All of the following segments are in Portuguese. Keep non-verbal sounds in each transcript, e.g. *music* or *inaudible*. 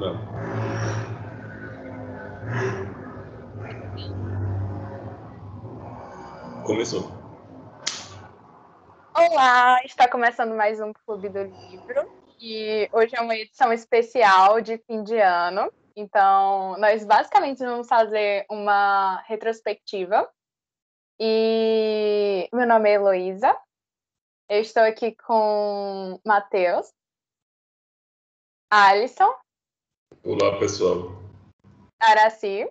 Não. Começou. Olá, está começando mais um Clube do Livro. E hoje é uma edição especial de fim de ano. Então, nós basicamente vamos fazer uma retrospectiva. E meu nome é Heloísa. Eu estou aqui com Matheus, Alisson. Olá, pessoal. Araci.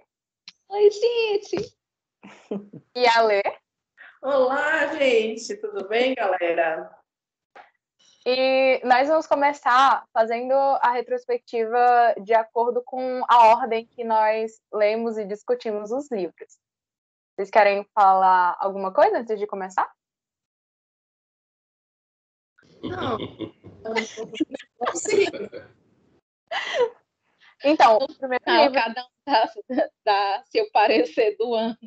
Oi, gente. E Alê. Olá, gente. Tudo bem, galera? E nós vamos começar fazendo a retrospectiva de acordo com a ordem que nós lemos e discutimos os livros. Vocês querem falar alguma coisa antes de começar? Não. *laughs* Não sei. *laughs* Então, o primeiro Não, livro. cada um dá, *laughs* dá seu parecer do ano.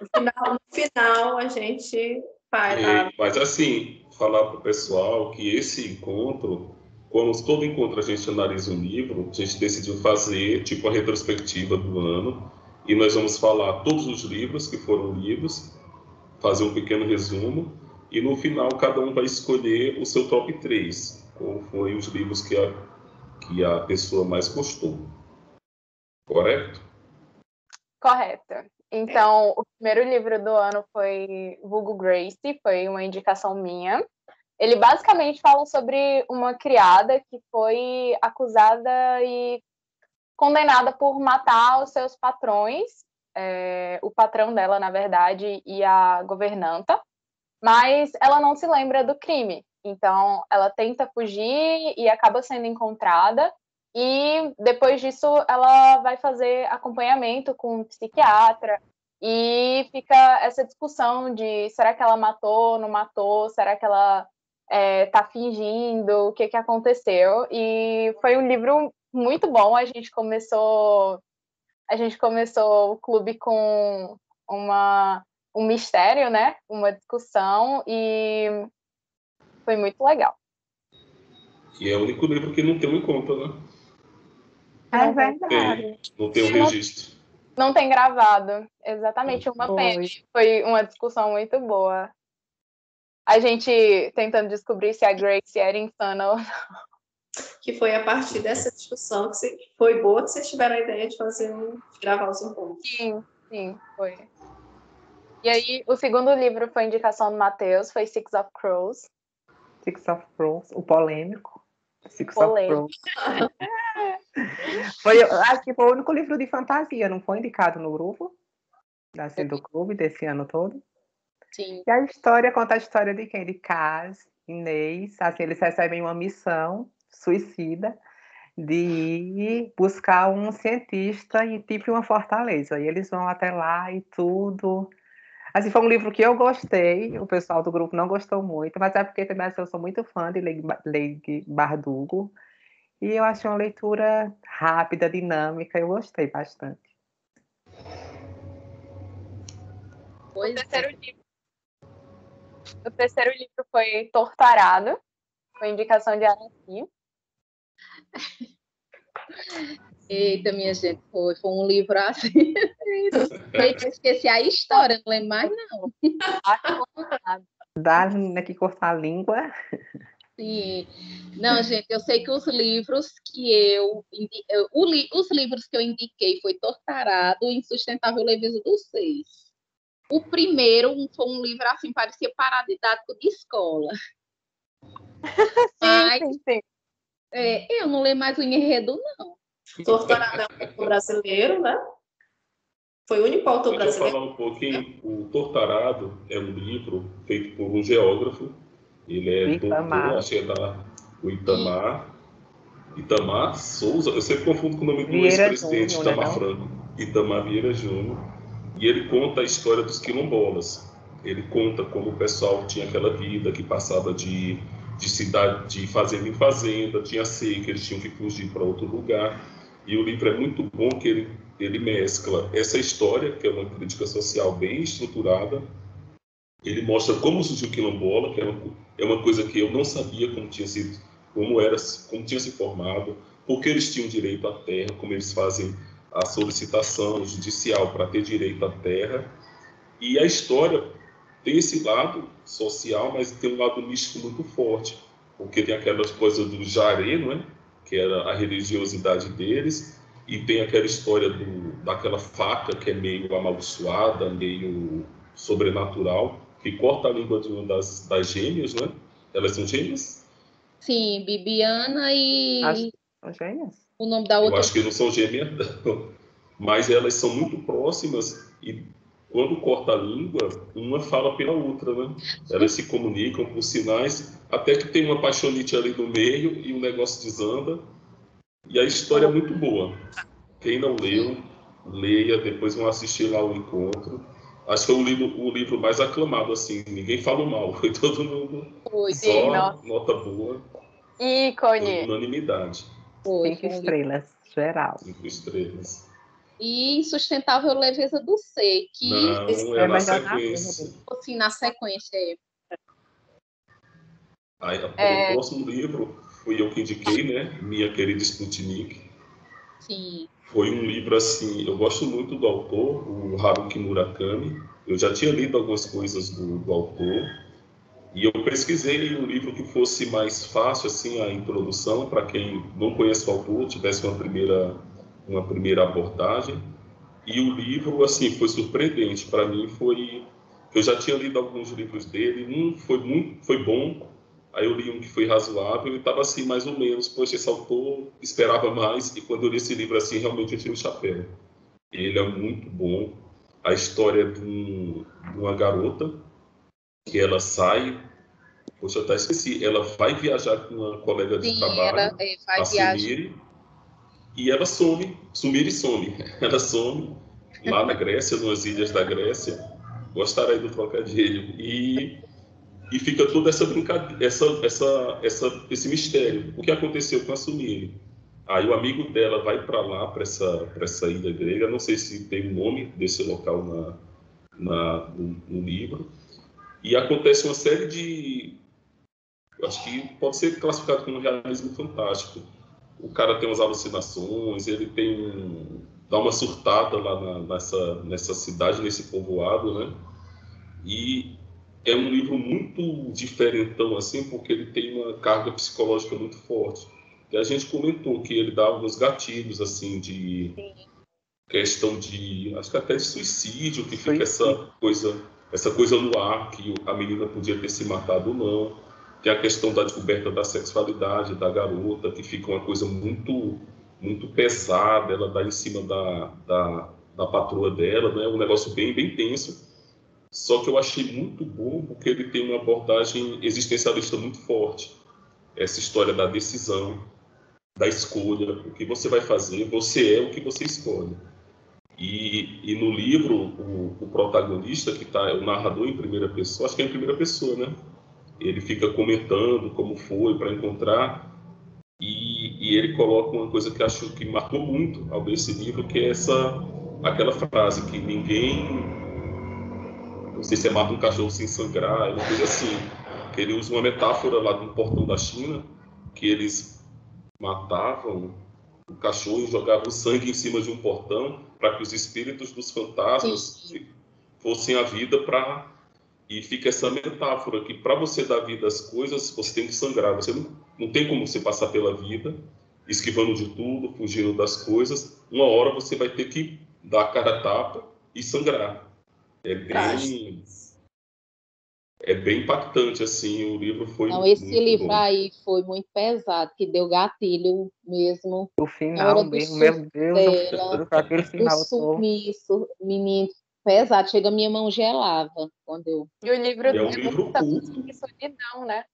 No final, no final a gente E- mas assim, falar para o pessoal que esse encontro, como todo encontro a gente analisa um livro, a gente decidiu fazer tipo a retrospectiva do ano e nós vamos falar todos os livros que foram lidos, fazer um pequeno resumo e no final cada um vai escolher o seu top 3, qual foi os livros que a, que a pessoa mais gostou. Correto? Correto. Então, o primeiro livro do ano foi Vulgo Grace, foi uma indicação minha. Ele basicamente fala sobre uma criada que foi acusada e condenada por matar os seus patrões, é, o patrão dela, na verdade, e a governanta, mas ela não se lembra do crime. Então, ela tenta fugir e acaba sendo encontrada. E depois disso, ela vai fazer acompanhamento com um psiquiatra. E fica essa discussão de será que ela matou, não matou, será que ela está fingindo, o que, que aconteceu. E foi um livro muito bom. A gente começou, a gente começou o clube com uma, um mistério, né? Uma discussão e foi muito legal. E é o único livro que não tem um encontro, né? É Tem, não tem um registro. Não tem gravado, exatamente uma Foi. pena. Foi uma discussão muito boa. A gente tentando descobrir se a Grace era insana ou não. que foi a partir dessa discussão que foi boa que vocês tiveram a ideia de fazer um, de gravar os encontros. Sim, sim, foi. E aí, o segundo livro foi indicação do Matheus, foi Six of Crows. Six of Crows, o polêmico. Six Polêmico. of Crows. *laughs* foi, acho que foi o único livro de fantasia, não foi indicado no grupo assim, do clube desse ano todo. Sim. E a história conta a história de quem? De Kaz, Inês. Assim, eles recebem uma missão suicida de ir buscar um cientista em tipo uma fortaleza. E eles vão até lá e tudo. Assim, foi um livro que eu gostei, o pessoal do grupo não gostou muito, mas é porque também assim, eu sou muito fã de Leigh Ba- Leigh Bardugo. E eu achei uma leitura rápida, dinâmica, eu gostei bastante. O Pois terceiro é. livro. O terceiro livro foi Tortarado, foi indicação de Araci. *laughs* Eita, minha gente, foi, foi um livro assim. *laughs* Eu esqueci a história, não lembro mais, não. Dá né, que cortar a língua. Sim. Não, gente, eu sei que os livros que eu, eu- o os livros que eu indiquei foi Tortarado e Insustentável Leveza dos Seis. O primeiro foi um livro assim, parecia paradidático de escola. *laughs* Mas Sim, sim, sim. é, eu não leio mais o enredo, não. É um autor brasileiro, né? Foi o único autor Deixa eu brasileiro. falar um pouquinho. O Tortarado é um livro feito por um geógrafo. Ele é Itamar. doutor, acho que é da o Itamar. Itamar Souza. Eu sempre confundo com o nome do ex-presidente Itamar né, não? Franco. Itamar Vieira Júnior. E ele conta a história dos quilombolas. Ele conta como o pessoal tinha aquela vida que passava de, de cidade, de fazenda em fazenda, tinha seca, eles tinham que fugir para outro lugar. E o livro é muito bom que ele, ele mescla essa história, que é uma crítica social bem estruturada, ele mostra como surgiu quilombola, que é uma, é uma coisa que eu não sabia como tinha sido, como era, como tinha se formado, porque eles tinham direito à terra, como eles fazem a solicitação judicial para ter direito à terra. E a história tem esse lado social, mas tem um lado místico muito forte, porque tem aquelas coisas do jaré, não é? Que era a religiosidade deles, e tem aquela história do, daquela faca que é meio amaldiçoada, meio sobrenatural, que corta a língua de uma das, das gêmeas, né? Elas são gêmeas? Sim, Bibiana e. Acho são gêmeas. O nome da outra. Eu acho que não são gêmeas, não. Mas elas são muito próximas e quando corta a língua, uma fala pela outra, né? Elas se comunicam por sinais, até que tem uma paixonite ali no meio e o negócio desanda. E a história é muito boa. Quem não leu, leia, depois vão assistir lá o encontro. Acho que é o livro, o livro mais aclamado, assim. Ninguém fala mal, foi *laughs* todo mundo. Foi, só sim, nota boa, Ícone. unanimidade. Cinco estrelas, geral. Cinco estrelas. E Insustentável Leveza do Ser, que Não, é é na sequência. assim, na sequência é Aí, É. O próximo livro fui eu que indiquei, né? Minha querida Sputnik. sim. Foi um livro assim, eu gosto muito do autor, o Haruki Murakami. Eu já tinha lido algumas coisas do, do autor e eu pesquisei um livro que fosse mais fácil assim a introdução para quem não conhece o autor, tivesse uma primeira uma primeira abordagem. E o livro assim foi surpreendente para mim, foi eu já tinha lido alguns livros dele, um foi muito foi bom, Aí eu li um que foi razoável e estava assim, mais ou menos. Poxa, esse autor esperava mais. E quando eu li esse livro assim, realmente eu tirei o chapéu. Ele é muito bom. A história de, um- de uma garota que ela sai. Poxa, eu até esqueci. Ela vai viajar com uma colega de Sim, trabalho, ela é, vai a viajar. E ela some. Sumir e some. *laughs* Ela some lá na Grécia, nas ilhas da Grécia. Gostaram aí do trocadilho. E e fica toda essa brincadeira, essa, essa, essa, esse mistério. O que aconteceu com a Sumire? Aí o amigo dela vai para lá, para essa, essa ilha grega, não sei se tem o nome desse local na, na, no, no livro, e acontece uma série de. Acho que pode ser classificado como realismo fantástico. O cara tem umas alucinações, ele tem um, dá uma surtada lá na- nessa, nessa cidade, nesse povoado, né? E é um livro muito diferentão, assim, porque ele tem uma carga psicológica muito forte. E a gente comentou que ele dá alguns gatilhos, assim, de questão de, acho que até de suicídio, que fica essa coisa, essa coisa no ar, que a menina podia ter se matado ou não. Tem a questão da descoberta da sexualidade da garota, que fica uma coisa muito muito pesada, ela dá em cima da, da, da patroa dela, né? um negócio bem, bem tenso. Só que eu achei muito bom porque ele tem uma abordagem existencialista muito forte. Essa história da decisão, da escolha, o que você vai fazer, você é o que você escolhe. E, e no livro, o, o protagonista, que tá, é o narrador em primeira pessoa, acho que é em primeira pessoa, né? Ele fica comentando como foi para encontrar, e, e ele coloca uma coisa que acho que marcou muito ao ler esse livro, que é essa, aquela frase que ninguém não sei se é mata um cachorro sem sangrar, é uma coisa assim. Ele usa uma metáfora lá do portão da China, que eles matavam o cachorro e jogavam sangue em cima de um portão para que os espíritos dos fantasmas fossem a vida para e fica essa metáfora que para você dar vida às coisas você tem que sangrar você não, não tem como você passar pela vida esquivando de tudo fugindo das coisas uma hora você vai ter que dar a cara a tapa e sangrar é bem é bem impactante assim o livro foi Não, esse muito livro bom. aí foi muito pesado, que deu gatilho mesmo. O Na final mesmo, meu Deus, dela, eu- aquele O final todo. sumiço, menino, pesado. Chega, minha mão gelava quando eu. E o livro É um livro sobre solidão, né?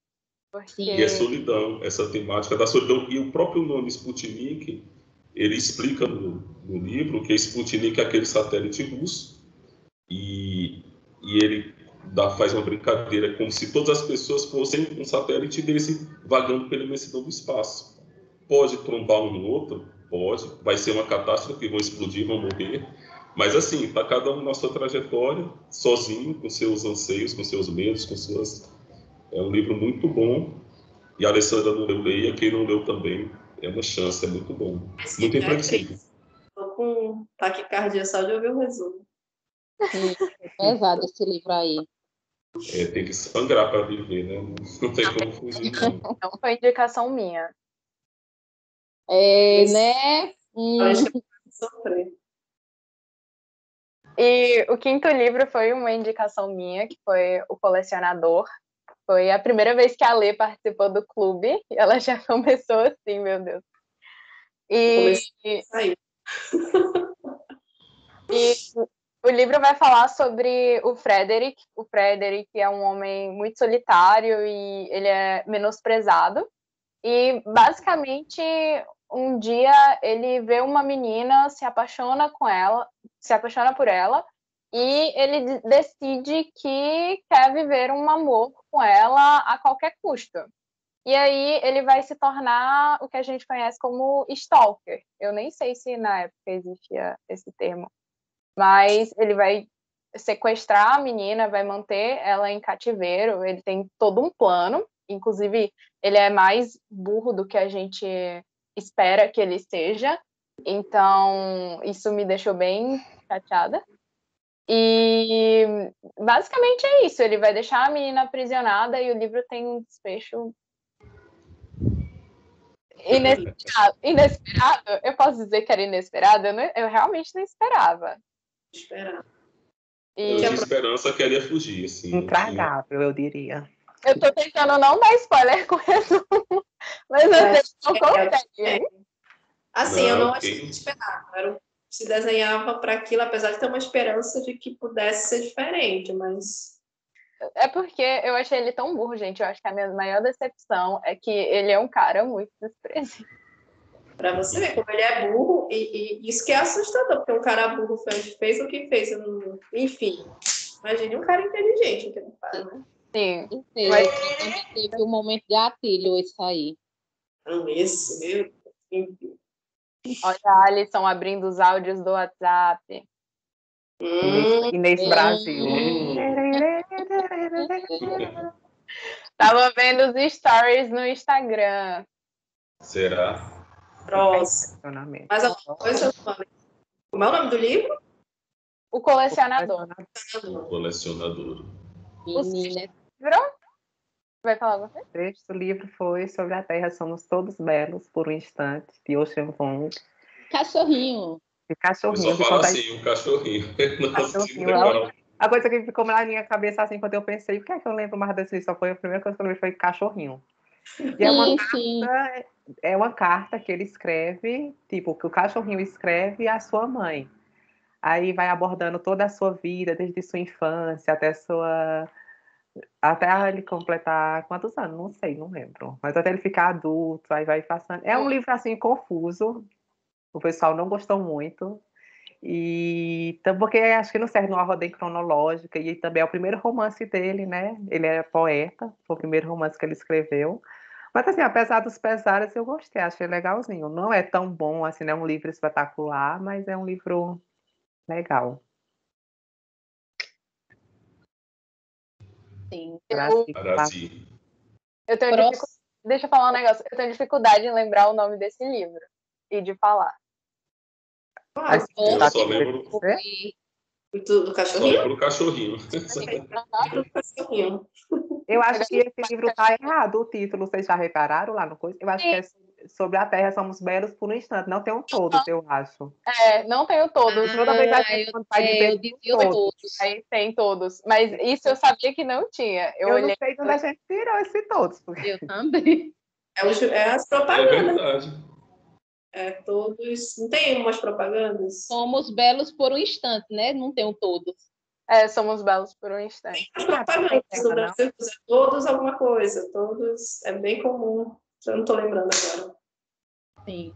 Porque Sim. E é solidão, essa temática da solidão. E o próprio nome Sputnik, ele explica no, no livro que Sputnik é aquele satélite russo e, e ele dá, faz uma brincadeira como se todas as pessoas fossem um satélite desse vagando pela imensidão do espaço. Pode trombar um no outro? Pode. Vai ser uma catástrofe, vão explodir, vão morrer. Mas assim, está cada um na sua trajetória, sozinho, com seus anseios, com seus medos, com suas é um livro muito bom. E a Alessandra não leu, leia. Quem não leu também, É uma chance, é muito bom. Muito é imprevisível. Tô com taquicardia só de ouvir o resumo. *laughs* É pesado esse livro aí. É, tem que sangrar para viver, né? Não tem como fugir, não. Não foi indicação minha. É, né? Hum, acho que eu vou sofrer. E o quinto livro foi uma indicação minha, que foi O Colecionador. Foi a primeira vez que a Lê participou do clube, e ela já *laughs* começou assim, meu Deus. E, Aí. *laughs* e o livro vai falar sobre o Frederick. O Frederick é um homem muito solitário e ele é menosprezado. E basicamente, um dia ele vê uma menina, se apaixona com ela, se apaixona por ela, e ele de- decide que quer viver um amor com ela a qualquer custo. E aí ele vai se tornar o que a gente conhece como stalker. Eu nem sei se na época existia esse termo. Mas ele vai sequestrar a menina, vai manter ela em cativeiro. Ele tem todo um plano. Inclusive, ele é mais burro do que a gente espera que ele seja. Então, isso me deixou bem chateada. E basicamente é isso. Ele vai deixar a menina aprisionada e o livro tem um desfecho inesperado. *laughs* Inesperado? Eu posso dizer que era inesperado? Eu, não- eu realmente não esperava. Esperar. E Eu tinha esperança que ela ia fugir, assim. Intragável, eu diria. Eu tô tentando não dar spoiler com o resumo, mas eu É, sei que não consegue. Assim, eu Não, não ok. achei que esperava. Era, se desenhava para aquilo, apesar de ter uma esperança de que pudesse ser diferente, mas É porque eu achei ele tão burro, gente. Eu acho que a minha maior decepção é que ele é um cara muito desprezível. para você ver como ele é burro, e, e isso que é assustador, porque um cara burro fez, fez o que fez. eu não- Enfim, imagine um cara inteligente o que ele faz, né? Sim. certeza. Mas- teve um momento gatilho isso aí. Então, esse, meu. Olha a Alisson abrindo os áudios do WhatsApp. Hum, Inês Hum. Brasil. *laughs* Tava vendo os stories no Instagram. Será? próximo. Mais alguma coisa? Como é o nome do livro? O colecionador. O colecionador. Menina, Vai falar coisa? O sexto livro foi Sobre a Terra Somos Todos Belos por um Instante, de Ocean Vuong. cachorrinho. De Eu cachorrinho. só de falo assim, um cachorrinho. *laughs* Não Cachorrinho, consigo decorar. A coisa que ficou na minha cabeça, assim, quando eu pensei, o que é que eu lembro mais desse livro? Só foi a primeira coisa que eu lembrei foi cachorrinho. E é uma Sim, sim. carta, é uma carta que ele escreve, tipo, que o cachorrinho escreve à sua mãe. Aí vai abordando toda a sua vida, desde sua infância até sua. Até ele completar quantos anos? Não sei, não lembro. Mas até ele ficar adulto, aí vai passando. É um livro assim confuso. O pessoal não gostou muito. E tam- porque acho que não serve numa ordem cronológica, e também é o primeiro romance dele, né? Ele é poeta, foi o primeiro romance que ele escreveu. Mas assim, apesar dos pesares, eu gostei, achei legalzinho. Não é tão bom assim, não é um livro espetacular, mas é um livro legal. Sim. Eu tenho dificu- Deixa eu falar um negócio. Eu tenho dificuldade em lembrar o nome desse livro e de falar. Ah, Eu Tá só lembro, do, do só cachorrinho? lembro do cachorrinho. Eu acho que esse livro está errado, o título, vocês já repararam lá no coisa? Eu acho que é sobre a Terra Somos Belos por um instante, não tem um todo, eu acho. É, não tenho todos. Toda vez a Ah, gente eu, vai é, dizer eu todos. Aí tem todos. Mas isso eu sabia que não tinha. Eu, Eu, olhei. não sei de onde a gente tirou esse todos. Porque... Eu também. É, é as É propagandas. verdade. É, todos. Não tem umas propagandas? Somos belos por um instante, né? Não tenho todos. É, somos belos por um instante. As propagandas do Brasil, é todos alguma coisa. Todos. É bem comum. Eu não estou lembrando agora. Sim.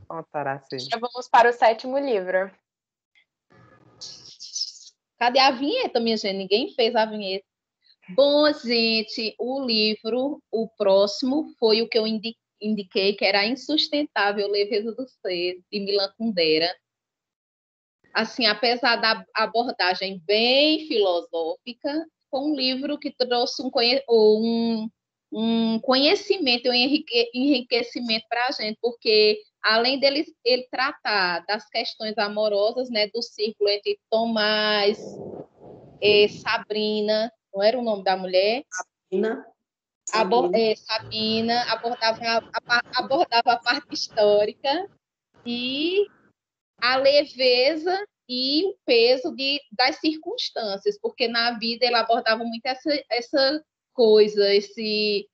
Já vamos para o sétimo livro. Cadê a vinheta, minha gente? Ninguém fez a vinheta. Bom, gente, o livro, o próximo, foi o que eu indi- indiquei, que era a Insustentável Leveza do Ser, de Milan Kundera. Assim, apesar da abordagem bem filosófica, foi um livro que trouxe um, um, um conhecimento, um enrique- enriquecimento para a gente, porque além dele ele tratar das questões amorosas, né, do círculo entre Tomás e Sabrina, não era o nome da mulher? Sabrina. Abor, é, Sabina abordava a, abordava a parte histórica e a leveza e o peso de, das circunstâncias, porque na vida ele abordava muito essa, essa coisa, esse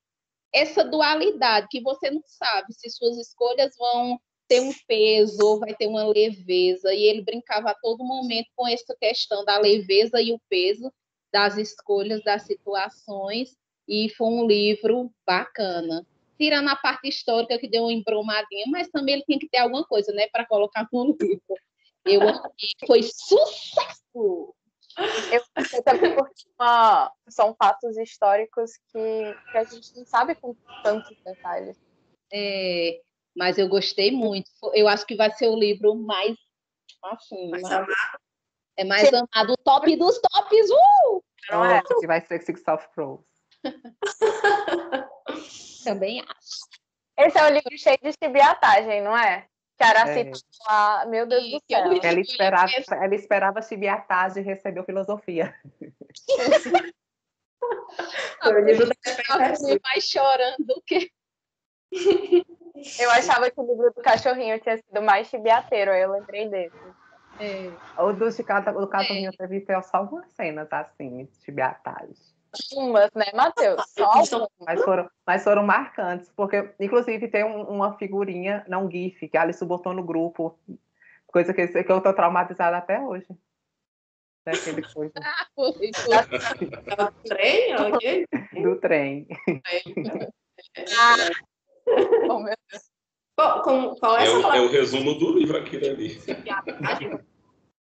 essa dualidade que você não sabe se suas escolhas vão ter um peso ou vai ter uma leveza. E ele brincava a todo momento com essa questão da leveza e o peso das escolhas, das situações. E foi um livro bacana. Tirando a parte histórica que deu uma embromadinha, mas também ele tinha que ter alguma coisa, né, para colocar no livro. Eu foi sucesso! Eu também porque uma, são fatos históricos que, que a gente não sabe com tantos detalhes. É, mas eu gostei muito. Eu acho que vai ser o livro mais assim, Mais mais- amado. é mais amado, o top dos tops. Uh! Não é? que vai ser Six of Crows. Também acho. Esse é um livro cheio de chibiatagem, não é? Que a Araci É. meu Deus do céu. Ela esperava, ela esperava chibiatagem e recebeu filosofia. *laughs* Foi o livro da mais chorando do que. Eu achava que o livro do cachorrinho tinha sido mais chibiateiro, aí eu lembrei desse. É, O do, do cachorrinho teve só algumas cenas assim, de chibiatagem. Umas, né, Matheus? Só Mas foram, mas foram marcantes, porque, inclusive, tem um- uma figurinha, não GIF, que a Alice botou no grupo, coisa que, que eu tô traumatizada até hoje. Daquele *laughs* coisa do trem, ok? do trem. Oh, meu Deus. Qual, com- qual é É essa o, é o resumo do livro aquilo ali.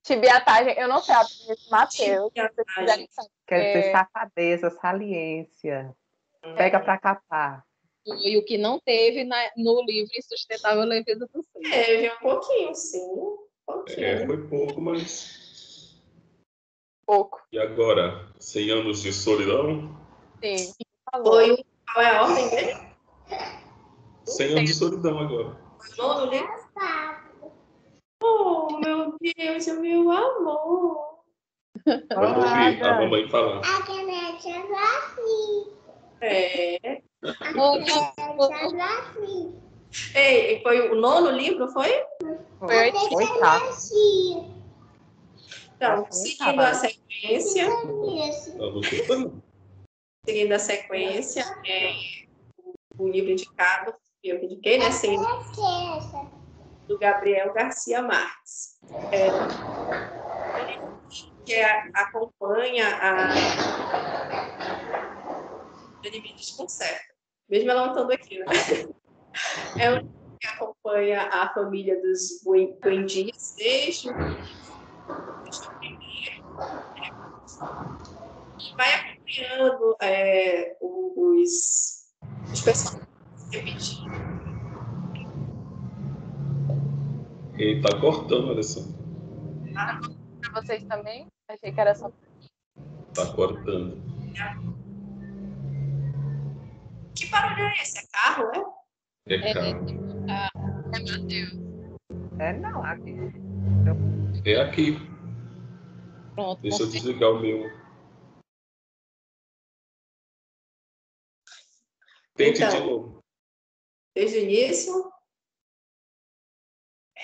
Chibiatagem, eu não sei a pronúncia, Matheus. Se vocês quiserem saber. Quer dizer, É. safadeza, saliência. Pega pra capar. Foi o que não teve na- no livro Insustentável Leveza do Ser. Teve um pouquinho, sim. Um pouquinho. É, foi pouco, mas. pouco. E agora? 100 anos de solidão? Sim. Foi qual é a ordem dele? 100 anos de solidão agora. O nono livro? Oh, meu Deus, o meu amor. Pode ouvir a mamãe falar. A caneta é É. assim. Ei, foi o nono livro, foi? Foi Oitavo. Então, seguindo a sequência, seguindo a sequência, é, o livro indicado, que eu indiquei, né? Sem do Gabriel Garcia Marques. É, que acompanha a. Ele me desconcerta, mesmo ela não estando aqui, né? É um que acompanha a família dos Buen- Buendias desde o primeiro, e vai acompanhando é, os, os personagens repetindo. E tá cortando, Alessandro. Pra vocês também? Achei que era só. Tá cortando. Que barulho é esse? É carro, é? É É, caro. É Matheus. É, não, aqui. É aqui. Pronto. Deixa eu desligar o meu. Tente Então. de novo. desde o início.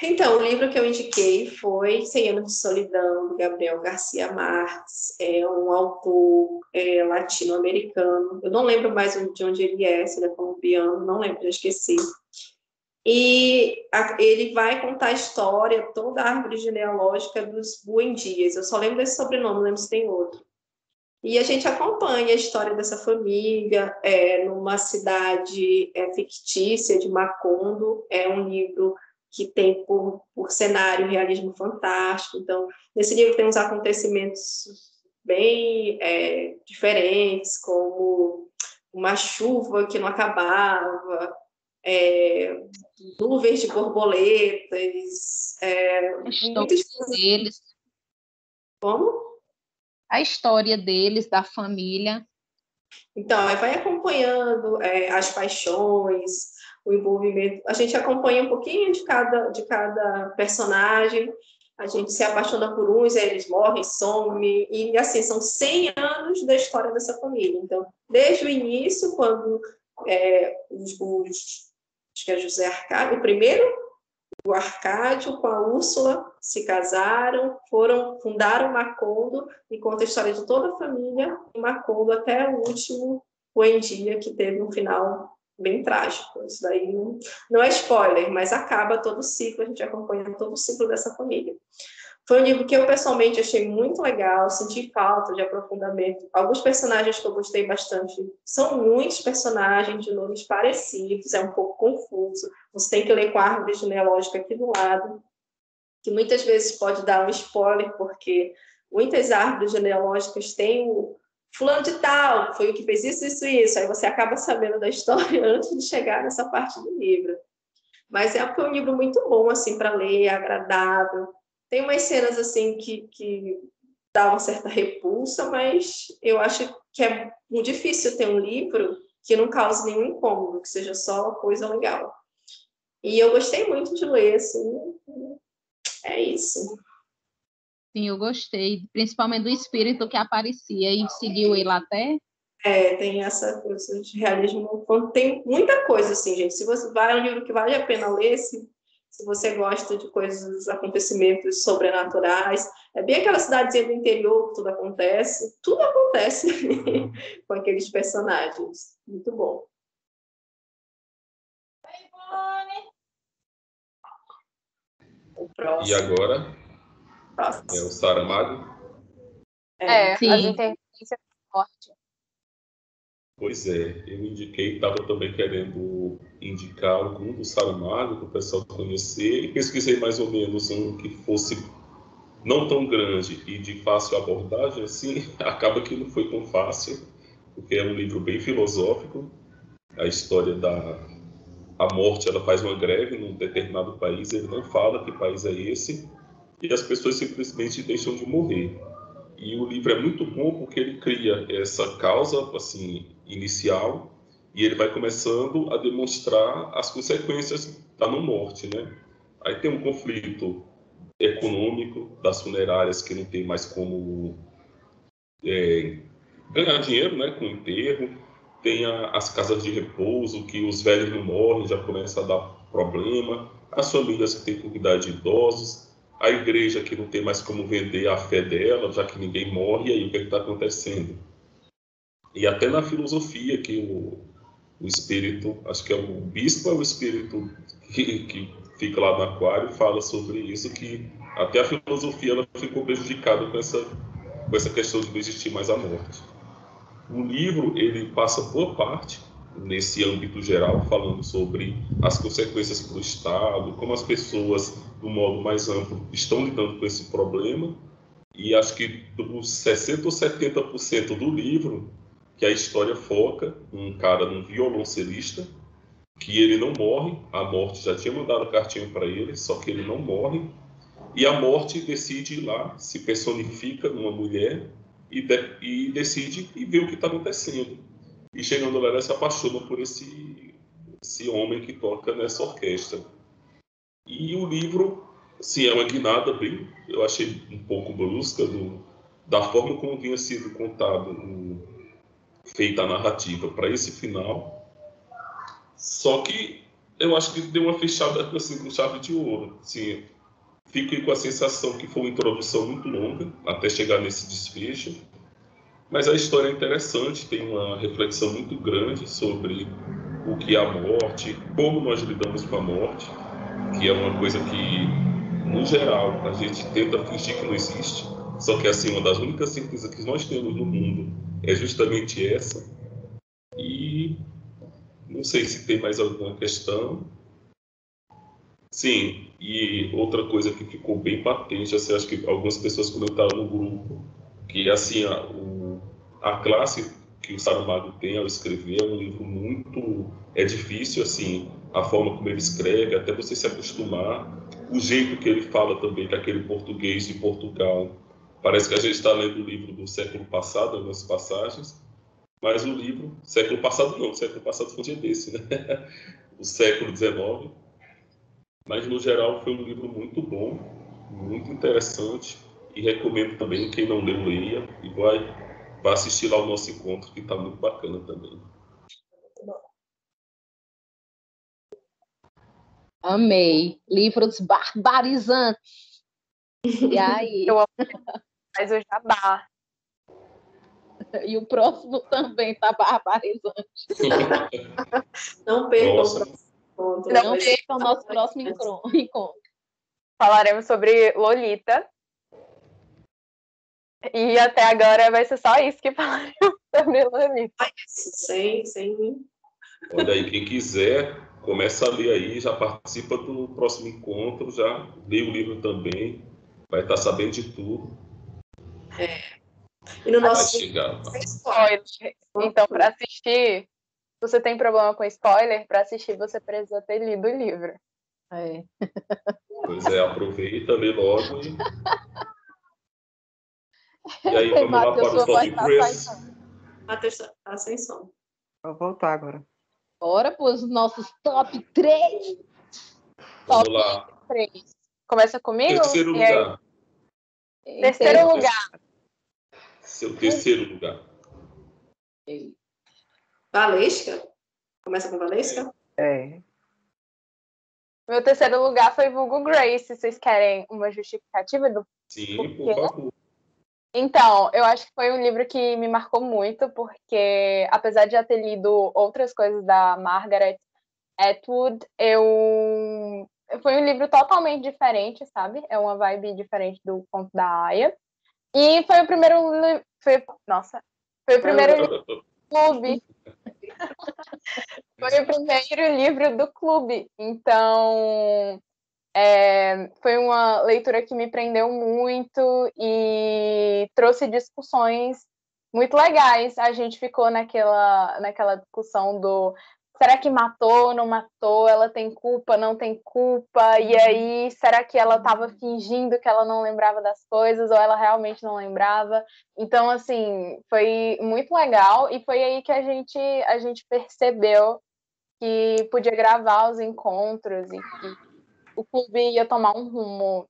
Então, o livro que eu indiquei foi Cem Anos de Solidão, do Gabriel Garcia Marques. É um autor é, latino-americano. Eu não lembro mais de onde ele é, se ele é colombiano, não lembro, já esqueci. E a- ele vai contar a história, toda a árvore genealógica dos Buendias. Eu só lembro desse sobrenome, não lembro se tem outro. E a gente acompanha a história dessa família é, numa cidade é, fictícia de Macondo. É um livro que tem por, por cenário realismo fantástico. Então, nesse livro tem uns acontecimentos bem é, diferentes, como uma chuva que não acabava, é, nuvens de borboletas, é, A história coisas. deles, Como? a história deles, da família. Então, vai acompanhando é, as paixões, o envolvimento. A gente acompanha um pouquinho de cada, de cada personagem, a gente se apaixona por uns, eles morrem, somem, e assim, são 100 anos da história dessa família. Então, desde o início, quando é, os, os, acho que é José Arcádio, o primeiro, o Arcádio com a Úrsula se casaram, foram, fundaram Macondo, e conta a história de toda a família Macondo até o último Buendia, que teve um final bem trágico. Isso daí não, não é spoiler, mas acaba todo o ciclo, a gente acompanha todo o ciclo dessa família. Foi um livro que eu pessoalmente achei muito legal, senti falta de aprofundamento. Alguns personagens que eu gostei bastante são muitos personagens de nomes parecidos, é um pouco confuso. Você tem que ler com a árvore genealógica aqui do lado, que muitas vezes pode dar um spoiler, porque muitas árvores genealógicas têm o, fulano de tal, foi o que fez isso, isso, isso. Aí você acaba sabendo da história *laughs* antes de chegar nessa parte do livro. Mas é um livro muito bom, assim, para ler, é agradável. Tem umas cenas, assim, que, que dá uma certa repulsa, mas eu acho que é muito difícil ter um livro que não cause nenhum incômodo, que seja só coisa legal. E eu gostei muito de ler, assim, é isso. Sim, eu gostei, principalmente do espírito que aparecia e seguiu ele até. É, tem essa coisa de realismo. Tem muita coisa, assim, gente. Se você vai, é um livro que vale a pena ler, se, se você gosta de coisas, acontecimentos sobrenaturais. É bem aquela cidadezinha do interior que tudo acontece. Tudo acontece *laughs* com aqueles personagens. Muito bom. E agora? É o Saramago? É, é Sim. as interferências forte. Pois é, eu indiquei, estava também querendo indicar algum do Saramago para o pessoal conhecer e pesquisei mais ou menos um que fosse não tão grande e de fácil abordagem, assim, *laughs* acaba que não foi tão fácil, porque é um livro bem filosófico, a história da a morte, ela faz uma greve num determinado país, ele não fala que país é esse, e as pessoas simplesmente deixam de morrer. E o livro é muito bom porque ele cria essa causa assim inicial e ele vai começando a demonstrar as consequências da não morte, né? Aí tem um conflito econômico das funerárias que não tem mais como é, ganhar dinheiro, né, com o enterro. Tem a, as casas de repouso que os velhos não morrem, já começa a dar problema. As famílias que têm que cuidar de idosos a igreja que não tem mais como vender a fé dela, já que ninguém morre, aí o que é está acontecendo? E até na filosofia, que o, o espírito, acho que é o bispo, é o espírito que, que fica lá no aquário, fala sobre isso, que até a filosofia ela ficou prejudicada com essa, com essa questão de não existir mais a morte. O livro, ele passa boa parte nesse âmbito geral, falando sobre as consequências para o Estado, como as pessoas, do modo mais amplo, estão lidando com esse problema. E acho que dos 60% ou 70% do livro, que a história foca um cara, um violoncelista, que ele não morre, a morte já tinha mandado cartinha para ele, só que ele não morre, e a morte decide ir lá, se personifica numa mulher e, de, e decide e vê o que está acontecendo. E chegando lá, ela se apaixona por esse, esse homem que toca nessa orquestra. E o livro, sim, é uma guinada bem, eu achei um pouco brusca do, da forma como tinha sido contado, feita a narrativa para esse final. Só que eu acho que deu uma fechada assim, com chave de ouro. Assim, fico com a sensação que foi uma introdução muito longa até chegar nesse desfecho. Mas a história é interessante, tem uma reflexão muito grande sobre o que é a morte, como nós lidamos com a morte, que é uma coisa que, no geral, a gente tenta fingir que não existe. Só que, assim, uma das únicas certezas que nós temos no mundo é justamente essa. E não sei se tem mais alguma questão. Sim, e outra coisa que ficou bem patente, assim, acho que algumas pessoas comentaram no grupo, que assim, o a classe que o Saramago tem ao escrever é um livro muito é difícil assim a forma como ele escreve até você se acostumar o jeito que ele fala também que aquele português de Portugal parece que a gente está lendo o livro do século passado algumas passagens mas o livro século passado não século passado foi um dia desse né *laughs* do século XIX. Mas, no geral, foi um livro muito bom, muito interessante. E recomendo também, quem não leu, leia. E vai, vai assistir lá o nosso encontro, que está muito bacana também. Amei. Livros barbarizantes. E aí? *laughs* Eu amo o jabá. E o próximo também tá barbarizante. *laughs* Não percam o próximo encontro. Não percam o nosso próximo encontro. Falaremos sobre Lolita. E até agora vai ser só isso que falaremos sobre Lolita. Sem, sem Olha aí, quem quiser, começa a ler aí, já participa do próximo encontro, já lê o livro também, vai estar sabendo de tudo. E no Vai nosso chegar. spoiler. Spoiler. Então, para assistir, se você tem problema com spoiler, para assistir você precisa ter lido o livro. É. Pois é, aproveita, lê logo. E, *laughs* e aí, vamos lá Matheus, para o top tá 3. saindo. Matheus tá- sem som. Vou voltar agora. Bora para os nossos top 3. Vamos lá. Três. Começa comigo? Terceiro aí, lugar. terceiro lugar. Seu terceiro lugar. Valesca? Começa com Valesca? É. Meu terceiro lugar foi Vulgo Grace. Vocês querem uma justificativa do Sim, Por favor. Então, eu acho que foi um livro que me marcou muito, porque apesar de já ter lido outras coisas da Margaret Atwood, eu foi um livro totalmente diferente, sabe? É uma vibe diferente do conto da Aya. E foi o primeiro li- foi nossa, foi o primeiro livro *laughs* do clube. foi o primeiro livro do clube. Então, é, foi uma leitura que me prendeu muito e trouxe discussões muito legais. A gente ficou naquela, naquela discussão do será que matou, não matou, ela tem culpa, não tem culpa, e aí será que ela estava fingindo que ela não lembrava das coisas ou ela realmente não lembrava? Então, assim, foi muito legal e foi aí que a gente, a gente percebeu que podia gravar os encontros e que o clube ia tomar um rumo.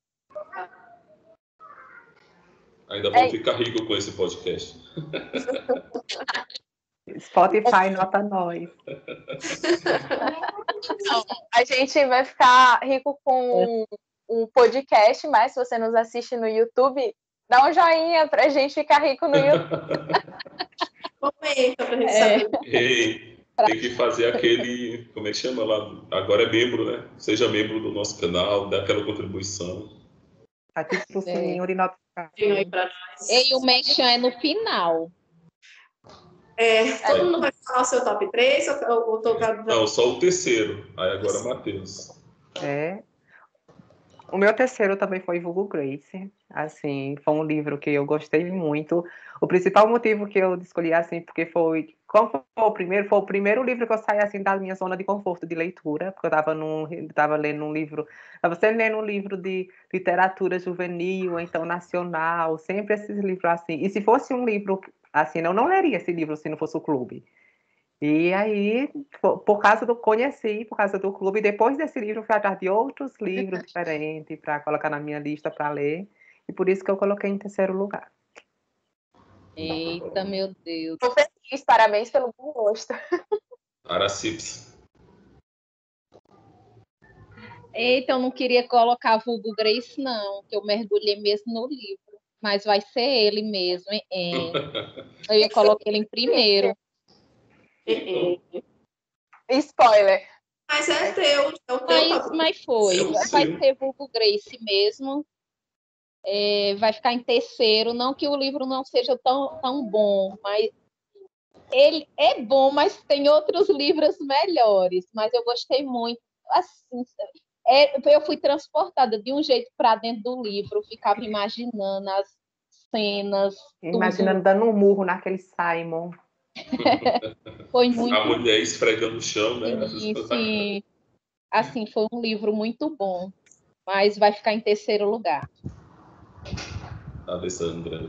Ainda vamos É. ficar rico com esse podcast. *laughs* Spotify nota nós. A gente vai ficar rico com um podcast, mas se você nos assiste no YouTube, dá um joinha pra gente ficar rico no *laughs* YouTube. Comenta pra gente É. Ei, tem que fazer aquele. Como é que chama lá? Agora é membro, né? Seja membro do nosso canal, dá aquela contribuição. Ative o É. sininho de notificação. Nós. E o Mechan é no final. É, todo mundo vai falar o seu top 3 ou ou tocado Não, só o terceiro. Aí agora Matheus. É. O meu terceiro também foi Vulgo Grace. Assim, foi um livro que eu gostei muito. O principal motivo que eu escolhi assim, porque foi, como foi o primeiro, foi o primeiro livro que eu saí assim da minha zona de conforto de leitura, porque eu estava num, tava lendo um livro, estava sempre lendo um livro de literatura juvenil, ou então nacional, sempre esses livros assim. E se fosse um livro assim, eu não leria esse livro se não fosse o clube. E aí, por, causa do conheci, por causa do clube, depois desse livro, eu fui atrás de outros livros diferentes para colocar na minha lista para ler. E por isso que eu coloquei em terceiro lugar. Eita, meu Deus. Feliz, parabéns pelo bom gosto. Aracips. Eita, eu não queria colocar vulgo Grace, não, que eu mergulhei mesmo no livro. Mas vai ser ele mesmo, hein? É. *laughs* Eu ia colocar ele em primeiro. É, é. Spoiler. Mas é teu, é Mas, mas foi. Vai ser vulgo Grace mesmo. É, vai ficar em terceiro. Não que o livro não seja tão, tão bom, mas ele é bom, mas tem outros livros melhores. Mas eu gostei muito. Assim, é, eu fui transportada de um jeito para dentro do livro, ficava imaginando as cenas. Imaginando dando um murro naquele Simon. *laughs* Foi muito A mulher esfregando o chão, né? Sim, sim. Assim, foi um livro muito bom, mas vai ficar em terceiro lugar. Alessandra.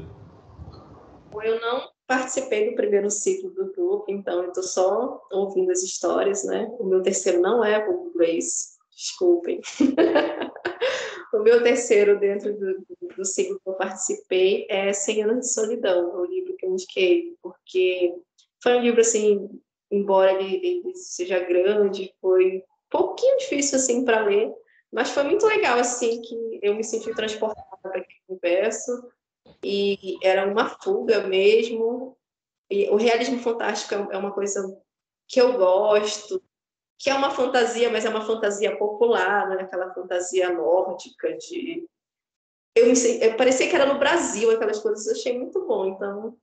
Eu não, participei do primeiro ciclo do grupo, então eu estou só ouvindo as histórias, né? O meu terceiro não é o Grace, desculpem. *laughs* o meu terceiro dentro do, do, ciclo que eu participei é Cem Anos de Solidão, o livro que eu indiquei, porque foi um livro, assim, embora ele, ele seja grande, foi um pouquinho difícil, assim, para ler, mas foi muito legal, assim, que eu me senti transportada para aquele universo, e era uma fuga mesmo. E o realismo fantástico é, é uma coisa que eu gosto, que é uma fantasia, mas é uma fantasia popular, não é aquela fantasia nórdica de eu, me, eu parecia que era no Brasil aquelas coisas, eu achei muito bom, então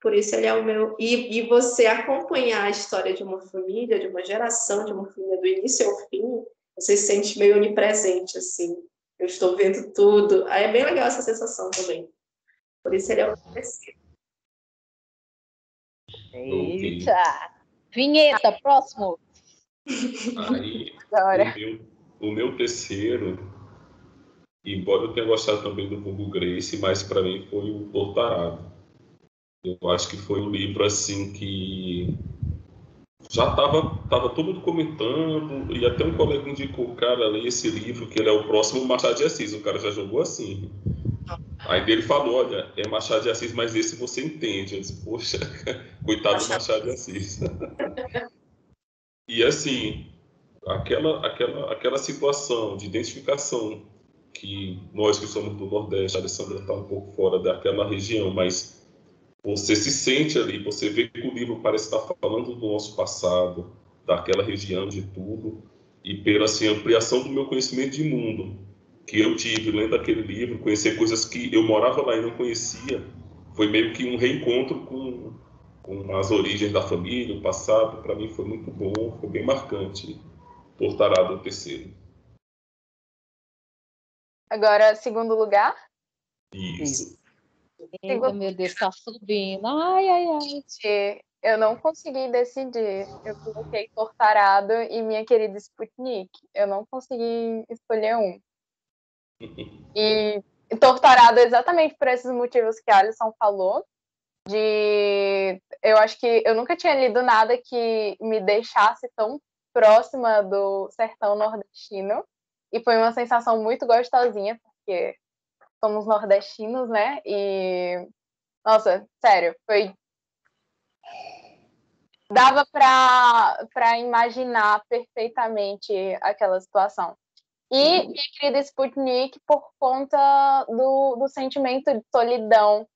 por isso ele é o meu e, e você acompanhar a história de uma família, de uma geração, de uma família do início ao fim, você se sente meio onipresente assim. Eu estou vendo tudo. Aí é bem legal essa sensação também. Por isso ele é o terceiro. Eita! Vinheta, próximo. Aí, o meu, o meu terceiro, embora eu tenha gostado também do Vulgo Grace, mas para mim foi o Tortarado. Eu acho que foi um livro assim que já estava tava todo mundo comentando, e até um colega indicou, cara, lê esse livro, que ele é o próximo Machado de Assis. O cara já jogou assim. Aí dele falou, olha, é Machado de Assis, mas esse você entende. Eu disse, poxa, *laughs* coitado do Machado de Assis. *laughs* e assim, aquela, aquela, aquela situação de identificação que nós que somos do Nordeste, a Alessandra está um pouco fora daquela região, mas você se sente ali, você vê que o livro parece estar falando do nosso passado, daquela região de tudo, e pela assim, ampliação do meu conhecimento de mundo que eu tive lendo aquele livro, conhecer coisas que eu morava lá e não conhecia, foi meio que um reencontro com, com as origens da família, o passado. Para mim foi muito bom, foi bem marcante. Tortarado o terceiro. Agora, segundo lugar? Isso. Eita, meu Deus, tá subindo. Ai, ai, ai. Eu não consegui decidir. Eu coloquei Tortarado e minha querida Sputnik. Eu não consegui escolher um. E, torturado exatamente por esses motivos que a Alison falou. De eu acho que eu nunca tinha lido nada que me deixasse tão próxima do sertão nordestino. E foi uma sensação muito gostosinha, porque somos nordestinos, né? E nossa, sério, foi dava para imaginar perfeitamente aquela situação. E minha querida Sputnik por conta do, do sentimento de solidão.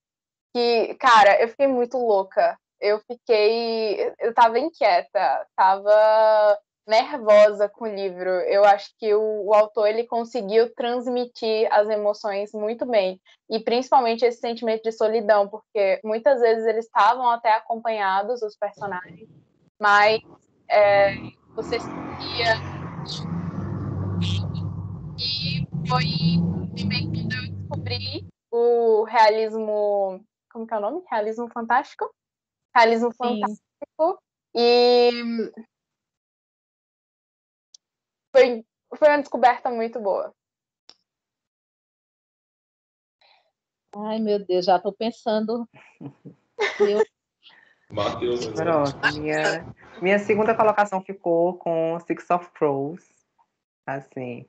Que, cara, eu fiquei muito louca. Eu fiquei. Eu tava inquieta, tava nervosa com o livro. Eu acho que o, o, autor ele conseguiu transmitir as emoções muito bem e principalmente esse sentimento de solidão, porque muitas vezes eles estavam até acompanhados os personagens, mas é, você sentia e foi que eu descobri o realismo. Como que é o nome? Realismo fantástico? Realismo Sim. fantástico. E foi, foi uma descoberta muito boa. Ai, meu Deus, já estou pensando. *laughs* Meu... Matheus. Pronto, minha, minha segunda colocação ficou com Six of Crows. Assim,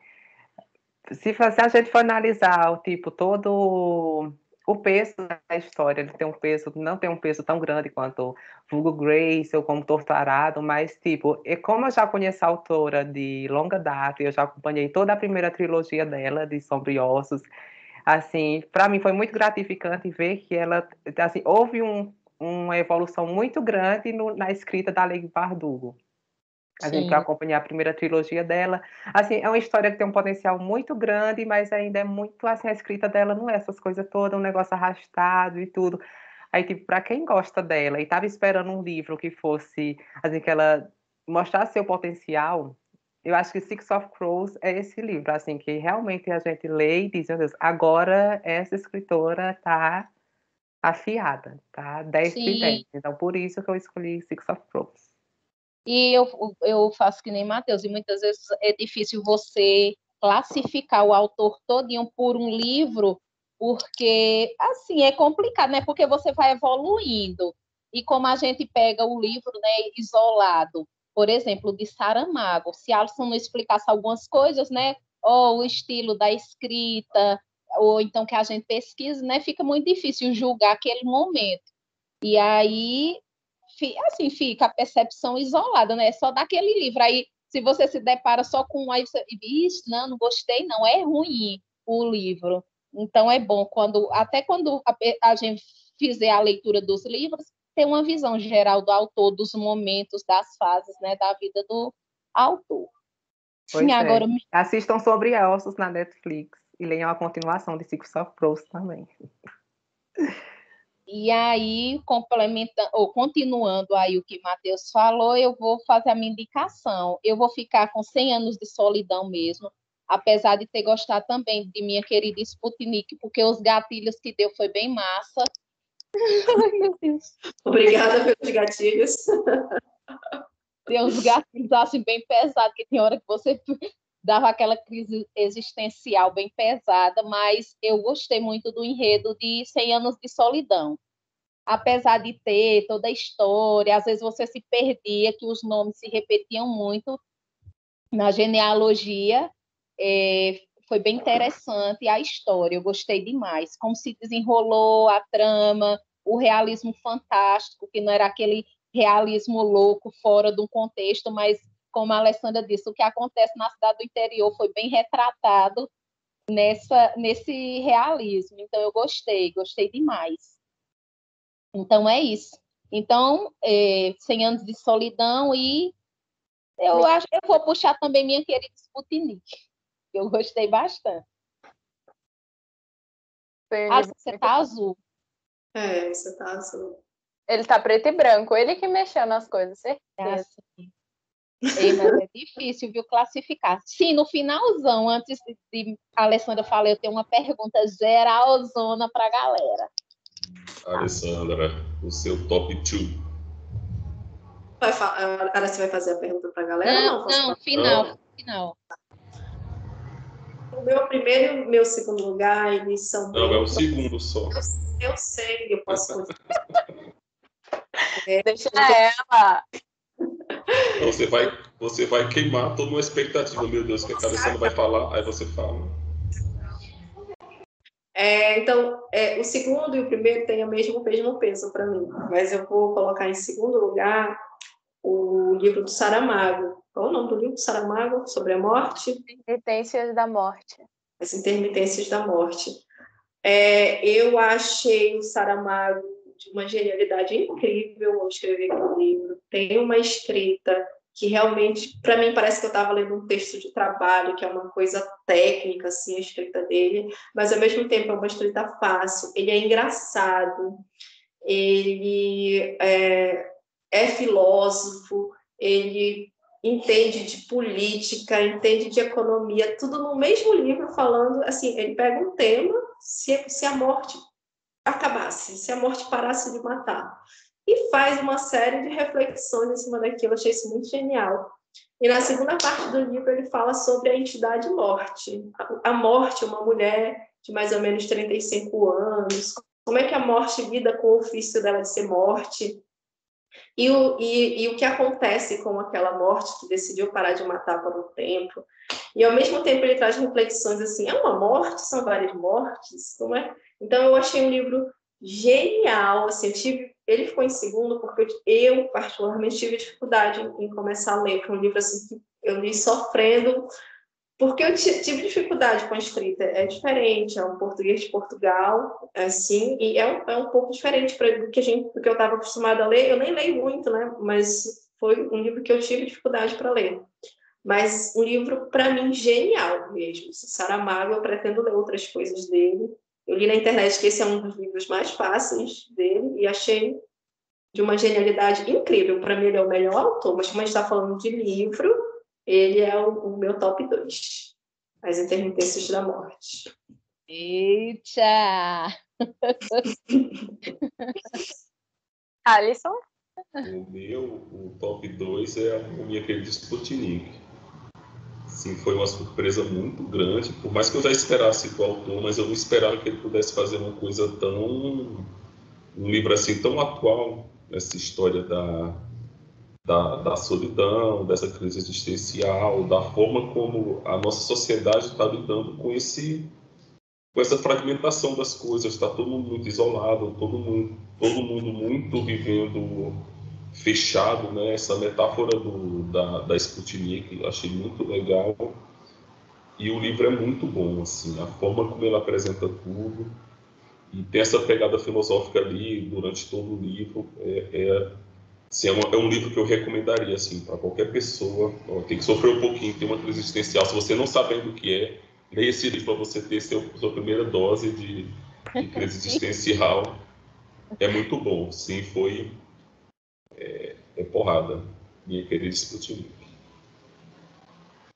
se, se a gente for analisar o tipo todo o peso da história, ele tem um peso, não tem um peso tão grande quanto Vulgo Grace ou como Torturado, mas tipo, e como eu já conheço a autora de longa data, eu já acompanhei toda a primeira trilogia dela de Sombriossos, assim, para mim foi muito gratificante ver que ela, assim, houve um, uma evolução muito grande no, na escrita da Lei Bardugo. A Sim. gente vai acompanhar a primeira trilogia dela. Assim, é uma história que tem um potencial muito grande, mas ainda é muito assim, a escrita dela não é essas coisas todas, um negócio arrastado e tudo. Aí, tipo, para quem gosta dela e estava esperando um livro que fosse, assim, que ela mostrasse seu potencial, eu acho que Six of Crows é esse livro, assim, que realmente a gente lê e diz, meu Deus, agora essa escritora está afiada, tá 10 de 10. Então, por isso que eu escolhi Six of Crows. E eu, eu faço que nem Matheus, e muitas vezes é difícil você classificar o autor todinho por um livro, porque, assim, é complicado, né? Porque você vai evoluindo. e como a gente pega o livro né, isolado, por exemplo, de Saramago, se Alisson não explicasse algumas coisas, né, ou o estilo da escrita, ou então que a gente pesquisa, né, fica muito difícil julgar aquele momento. E aí, assim, fica a percepção isolada, né, só daquele livro. Aí, se você se depara só com aí você diz, não, não gostei, não, é ruim o livro. Então é bom quando até quando a, a gente fizer a leitura dos livros, ter uma visão geral do autor, dos momentos, das fases, né, da vida do autor. Pois Sim, é. agora assistam sobre ossos na Netflix e leiam a continuação de of Proust também. *laughs* E aí, complementando, ou continuando aí o que Matheus falou, eu vou fazer a minha indicação. Eu vou ficar com 100 anos de solidão mesmo, apesar de ter gostado também de minha querida Sputnik, porque os gatilhos que deu foi bem massa. *laughs* Ai, meu Deus. Obrigada pelos gatilhos. Tem uns gatilhos assim bem pesados, que tem hora que você dava aquela crise existencial bem pesada, mas eu gostei muito do enredo de 100 anos de solidão. Apesar de ter toda a história, às vezes você se perdia, que os nomes se repetiam muito na genealogia, é, foi bem interessante a história, eu gostei demais. Como se desenrolou a trama, o realismo fantástico, que não era aquele realismo louco fora do contexto, mas como a Alessandra disse, o que acontece na cidade do interior foi bem retratado nessa nesse realismo. Então eu gostei, gostei demais. Então é isso. Então, é, 100 anos de solidão e eu acho que eu vou puxar também minha querida Sputnik. Eu gostei bastante. Ah, você tá azul. É, você tá azul. Ele tá preto e branco, ele que mexeu nas coisas, certeza. É assim. Ei, mas é difícil, viu, classificar. Sim, no finalzão, antes de a Alessandra falar, eu tenho uma pergunta geralzona pra galera. Alessandra, o seu top 2. Vai, agora você vai fazer a pergunta pra galera? Não, não, não final, final. O meu primeiro e o meu segundo lugar, eles são. Não, é o segundo só. Eu, eu sei, eu posso é, *laughs* Deixa ela. Então, você vai, você vai queimar toda uma expectativa. Meu Deus, que a cabeça não vai falar, aí você fala. É, então, é, o segundo e o primeiro têm o mesmo, mesmo peso para mim, mas eu vou colocar em segundo lugar o livro do Saramago. Qual é o nome do livro do Saramago? Sobre a morte? Intermitências da morte. As intermitências da morte. É, eu achei o Saramago de uma genialidade incrível ao escrever aquele livro. Tem uma escrita que realmente, para mim, parece que eu estava lendo um texto de trabalho, que é uma coisa técnica, assim, a escrita dele, mas ao mesmo tempo é uma escrita fácil. Ele é engraçado, ele é, é filósofo, ele entende de política, entende de economia, tudo no mesmo livro falando, assim, ele pega um tema, se, se a morte acabasse, se a morte parasse de matar, e faz uma série de reflexões em cima daquilo, eu achei isso muito genial. E na segunda parte do livro ele fala sobre a entidade morte. A morte, uma mulher de mais ou menos 35 anos, como é que a morte lida com o ofício dela de ser morte, e o, e, e o que acontece com aquela morte que decidiu parar de matar por um tempo. E ao mesmo tempo ele traz reflexões assim: é uma morte? São várias mortes? Não é? Então eu achei um livro genial. Assim, tive, ele ficou em segundo porque eu, particularmente, tive dificuldade em começar a ler. Foi um livro assim, que eu li sofrendo porque eu tive dificuldade com a escrita. É diferente, é um português de Portugal, assim, e é um, é um pouco diferente pra, do que a gente, do que eu estava acostumada a ler. Eu nem leio muito, né? Mas foi um livro que eu tive dificuldade para ler. Mas um livro para mim genial mesmo. Saramago, eu pretendo ler outras coisas dele. Eu li na internet que esse é um dos livros mais fáceis dele e achei de uma genialidade incrível. Para mim ele é o melhor autor, mas como a gente está falando de livro, ele é o, o meu top 2. As intermitências da morte. Eita! *laughs* Alisson? O meu, o top 2 é a minha querida Sputnik. Sim, foi uma surpresa muito grande, por mais que eu já esperasse do autor, mas eu não esperava que ele pudesse fazer uma coisa tão. um livro assim tão atual nessa história da, da, da solidão, dessa crise existencial, da forma como a nossa sociedade está lidando com esse com essa fragmentação das coisas, está todo mundo muito isolado, todo mundo, todo mundo muito vivendo fechado, né? Essa metáfora do, da, da Sputnik, eu achei muito legal. E o livro é muito bom, assim, a forma como ele apresenta tudo. E tem essa pegada filosófica ali durante todo o livro. É, é, assim, é, uma, é um livro que eu recomendaria, assim, para qualquer pessoa. Ó, tem que sofrer um pouquinho, tem uma crise existencial. Se você não sabendo o que é, leia esse livro para você ter seu, sua primeira dose de, de *laughs* crise existencial. É muito bom, sim, foi é, é porrada, minha querida Sputnik.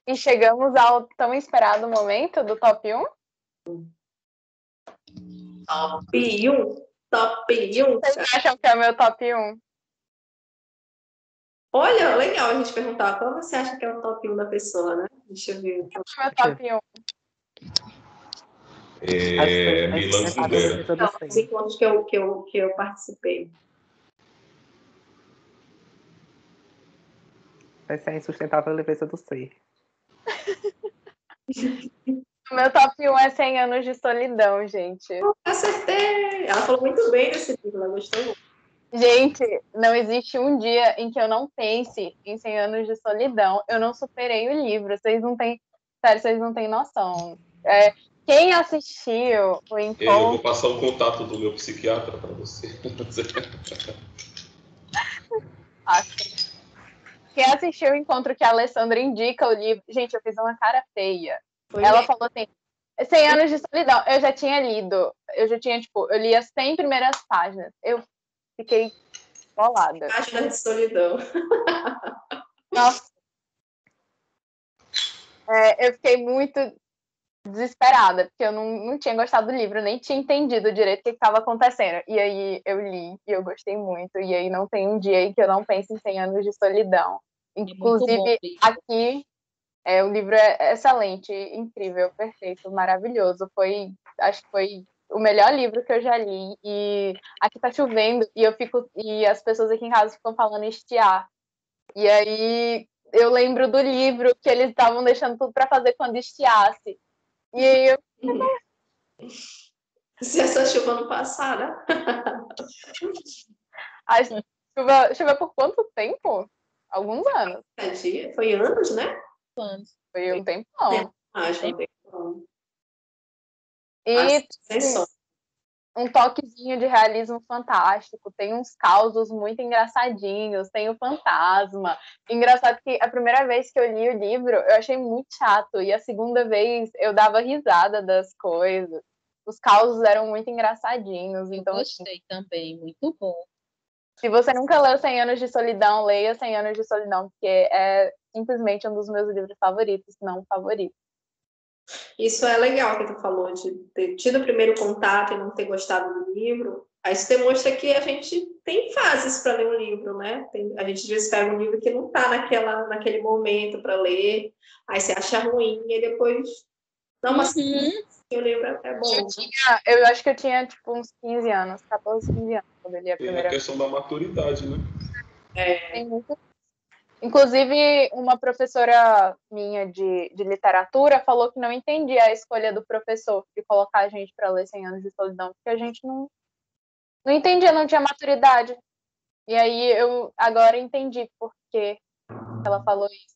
E chegamos ao tão esperado momento do top 1? Top 1? Top 1? Vocês acham que é o meu top 1? Olha, legal a gente perguntar qual você acha que é o top 1 da pessoa, né? Deixa eu ver. Qual é o meu top 1? É, Milan Kundera. Não, os encontros que eu, que, eu, que eu participei. Vai ser a insustentável leveza do ser. O *laughs* meu top 1 é 100 anos de solidão, gente. Acertei! Ela falou muito bem desse livro, ela gostou muito. Gente, não existe um dia em que eu não pense em 100 anos de solidão. Eu não superei o livro. Vocês não têm. Sério, vocês não têm noção. É, quem assistiu o encontro. Eu vou passar o contato do meu psiquiatra para você. *laughs* Acho. Quem assistiu o encontro que a Alessandra indica o livro. Gente, eu fiz uma cara feia. Foi Ela mesmo. falou assim: 100 anos de solidão. Eu já tinha lido. Eu já tinha, tipo, eu li as 100 primeiras páginas. Eu fiquei bolada. Página de solidão. Nossa. É, eu fiquei muito desesperada, porque eu não, não tinha gostado do livro, nem tinha entendido direito o que estava acontecendo. E aí eu li e eu gostei muito. E aí não tem um dia em que eu não pense em 100 anos de solidão. É Inclusive, aqui é, o livro é excelente, incrível, perfeito, maravilhoso. Foi, acho que foi o melhor livro que eu já li. E aqui tá chovendo e eu fico e as pessoas aqui em casa ficam falando estiar. E aí eu lembro do livro que eles estavam deixando tudo para fazer quando estiasse. E aí eu *laughs* Se essa chuva não passar, né? *laughs* a chuva, chuva por quanto tempo? Alguns anos. É foi anos, né? anos. Foi um tempão. Acho que tem bom. E Sem som. Um toquezinho de realismo fantástico, tem uns causos muito engraçadinhos, tem o fantasma. Engraçado que a primeira vez que eu li o livro, eu achei muito chato, e a segunda vez eu dava risada das coisas. Os causos eram muito engraçadinhos, Eu então assim, gostei também, muito bom. se você nunca leu 100 anos de solidão, leia 100 anos de solidão, porque é simplesmente um dos meus livros favoritos, se não favorito. Isso é legal que tu falou, de ter tido o primeiro contato e não ter gostado do livro. Aí isso demonstra que a gente tem fases para ler um livro, né? Tem- a gente às vezes pega um livro que não está naquela, naquele momento para ler, aí você acha ruim, e depois dá uma Uhum. o livro é é bom. Eu né? tinha, eu acho que eu tinha tipo uns 15 anos, 14, 15 anos quando eu li a Tem a primeira questão da maturidade, né? Tem muito. Inclusive, uma professora minha de, de literatura falou que não entendia a escolha do professor de colocar a gente para ler 100 anos de solidão, porque a gente não, não entendia, não tinha maturidade. E aí eu agora entendi por que ela falou isso.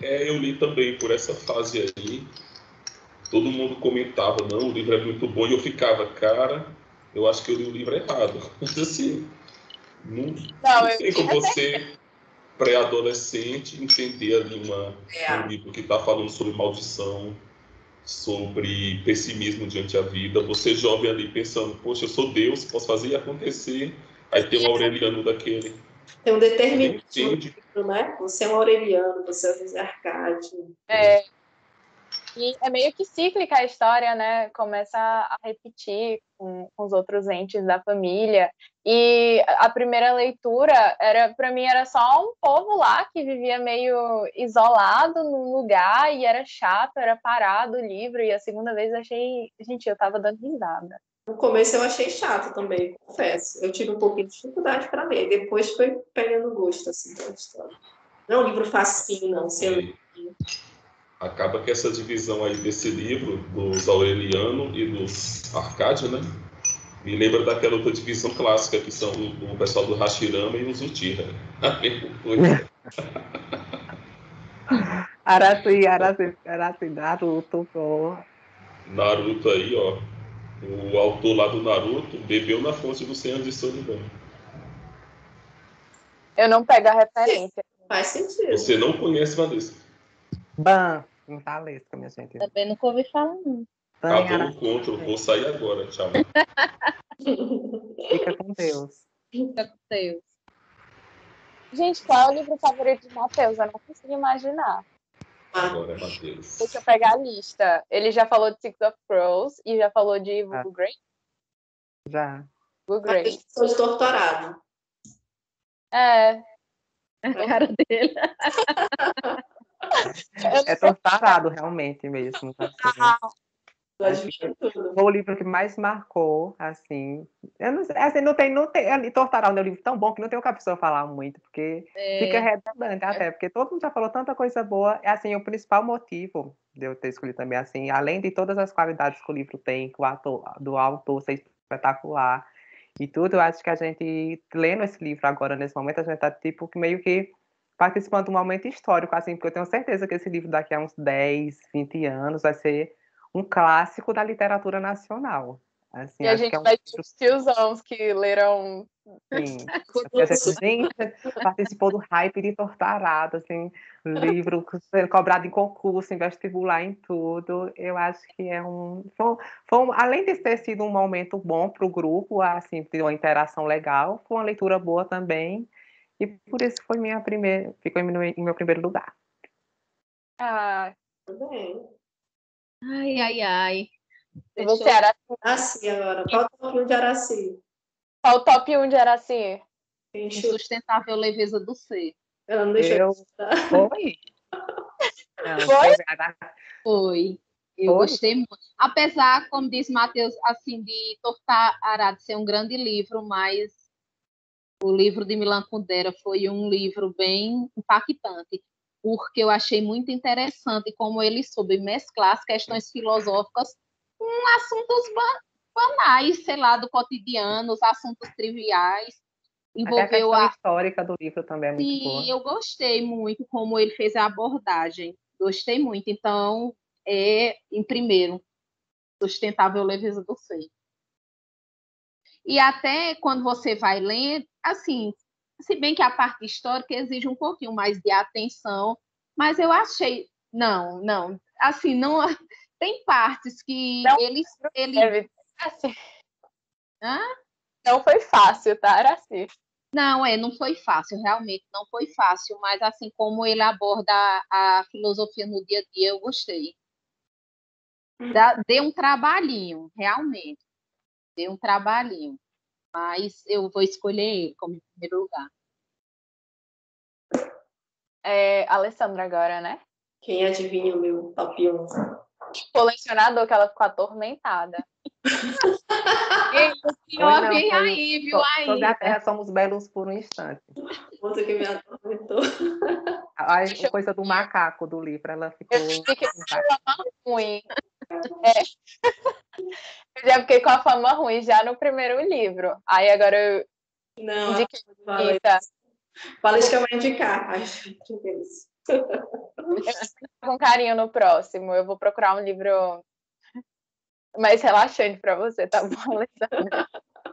É, eu li também por essa fase aí. Todo mundo comentava, não, o livro é muito bom, e eu ficava, cara, eu acho que eu li o livro errado. *laughs* Mas assim, não, Não, eu como você, pré-adolescente, entender ali uma, É. um livro que está falando sobre maldição, sobre pessimismo diante da vida. Você jovem ali pensando, poxa, eu sou Deus, posso fazer e acontecer. Aí tem um Aureliano daquele. Tem um determinismo, né? Você é um Aureliano, você é o José Arcádio. É, e é meio que cíclica a história, né? Começa a repetir com, com os outros entes da família. E a primeira leitura era, para mim, era só um povo lá que vivia meio isolado num lugar e era chato, era parado o livro. E a segunda vez eu achei, gente, eu tava dando risada. No começo eu achei chato também, confesso. Eu tive um pouquinho de dificuldade para ler. Depois foi pegando gosto, assim, pela história. Não é um livro facinho, não. Você Acaba que essa divisão aí desse livro, dos Aureliano e dos Arcádio, né? Me lembra daquela outra divisão clássica, que são o, o pessoal do Hashirama e os Uchiha. A mesma *laughs* coisa. Araci, Araci, Araci, Naruto, pô. Naruto aí, ó. O autor lá do Naruto bebeu na fonte do Senhor de Solidão. Eu não pego a referência. faz sentido. Você não conhece Vanessa. Ban, em Valesca, minha gente. Também nunca ouvi falar, não. Ban, Acabou o encontro, vou sair agora. Tchau. fica com Deus. Fica com Deus. Gente, qual é o livro favorito de Matheus? Eu não consigo imaginar. Agora é Matheus. Deixa eu pegar a lista. Ele já falou de Six of Crows e já falou de Vulgo Grey. Já. Mas Grey. sou de doutorado. É. *laughs* A cara dele. *laughs* É torturado, realmente mesmo. assim. Foi o livro que mais marcou, assim. Eu não, sei, assim, não tem, não tem. Ali, Tortarão é um livro tão bom que não tem o que a pessoa falar muito, porque É, fica redundante até, porque todo mundo já falou tanta coisa boa. É assim, o principal motivo de eu ter escolhido também, assim, além de todas as qualidades que o livro tem, que o ator, do autor ser espetacular e tudo, eu acho que a gente, lendo esse livro agora, nesse momento, a gente tá, tipo, que meio que participando de um momento histórico, assim, porque eu tenho certeza que esse livro daqui a uns 10, 20 anos vai ser um clássico da literatura nacional. Assim, E a gente é um vai ter livro, os tiozãos que leram. sim, *laughs* a gente, participou do hype de Tortarado, assim, livro cobrado em concurso, em vestibular, em tudo. Eu acho que é um, foi, foi um- além de ter sido um momento bom para o grupo, assim, de uma interação legal, foi uma leitura boa também. E por isso foi minha primeira, ficou em meu, em meu primeiro lugar. Ah, Tudo bem. Ai, ai, ai. e você, Araci? Araci agora. Qual o pouquinho de Araci? Qual o top 1 de Araci? Insustentável leveza do ser. ela não deixou Eu- chutar. Foi? *laughs* Não, Foi? Foi. Eu Foi? gostei muito. Apesar, como diz Matheus, assim, de Tortarado ser um grande livro, mas o livro de Milan Kundera foi um livro bem impactante, porque eu achei muito interessante como ele soube mesclar as questões filosóficas com assuntos ba- banais, sei lá, do cotidiano, os assuntos triviais. A Envolveu questão a, histórica do livro também é muito Sim, boa. eu gostei muito como ele fez a abordagem. Gostei muito. Então, é, em primeiro, sustentável leveza do ser. E até quando você vai lendo, assim, se bem que a parte histórica exige um pouquinho mais de atenção, mas eu achei, não, não, assim, não *laughs* tem partes que Não, ele, ele Deve. Hã? Não foi fácil, tá, Araci? Não, é, não foi fácil, realmente não foi fácil, mas assim como ele aborda a, a filosofia no dia a dia, eu gostei. Dá, deu um trabalhinho, realmente. Deu um trabalhinho. Mas eu vou escolher ele como em primeiro lugar. É, Alessandra agora, né? Quem adivinha o meu top 1? Colecionador, que ela ficou atormentada. *laughs* Ei, não, alguém aí, viu aí? Sobre a Terra somos belos por um instante. Outro que me atormentou. A eu- coisa do macaco do livro, ela ficou. Eu fiquei a ruim. É. Eu já fiquei com a fama ruim já no primeiro livro. Aí agora eu Não, indiquei Valesca. Rita Valesca vai indicar. Ai, meu Deus. com carinho no próximo. Eu vou procurar um livro mais relaxante para você, tá bom, Alessandra?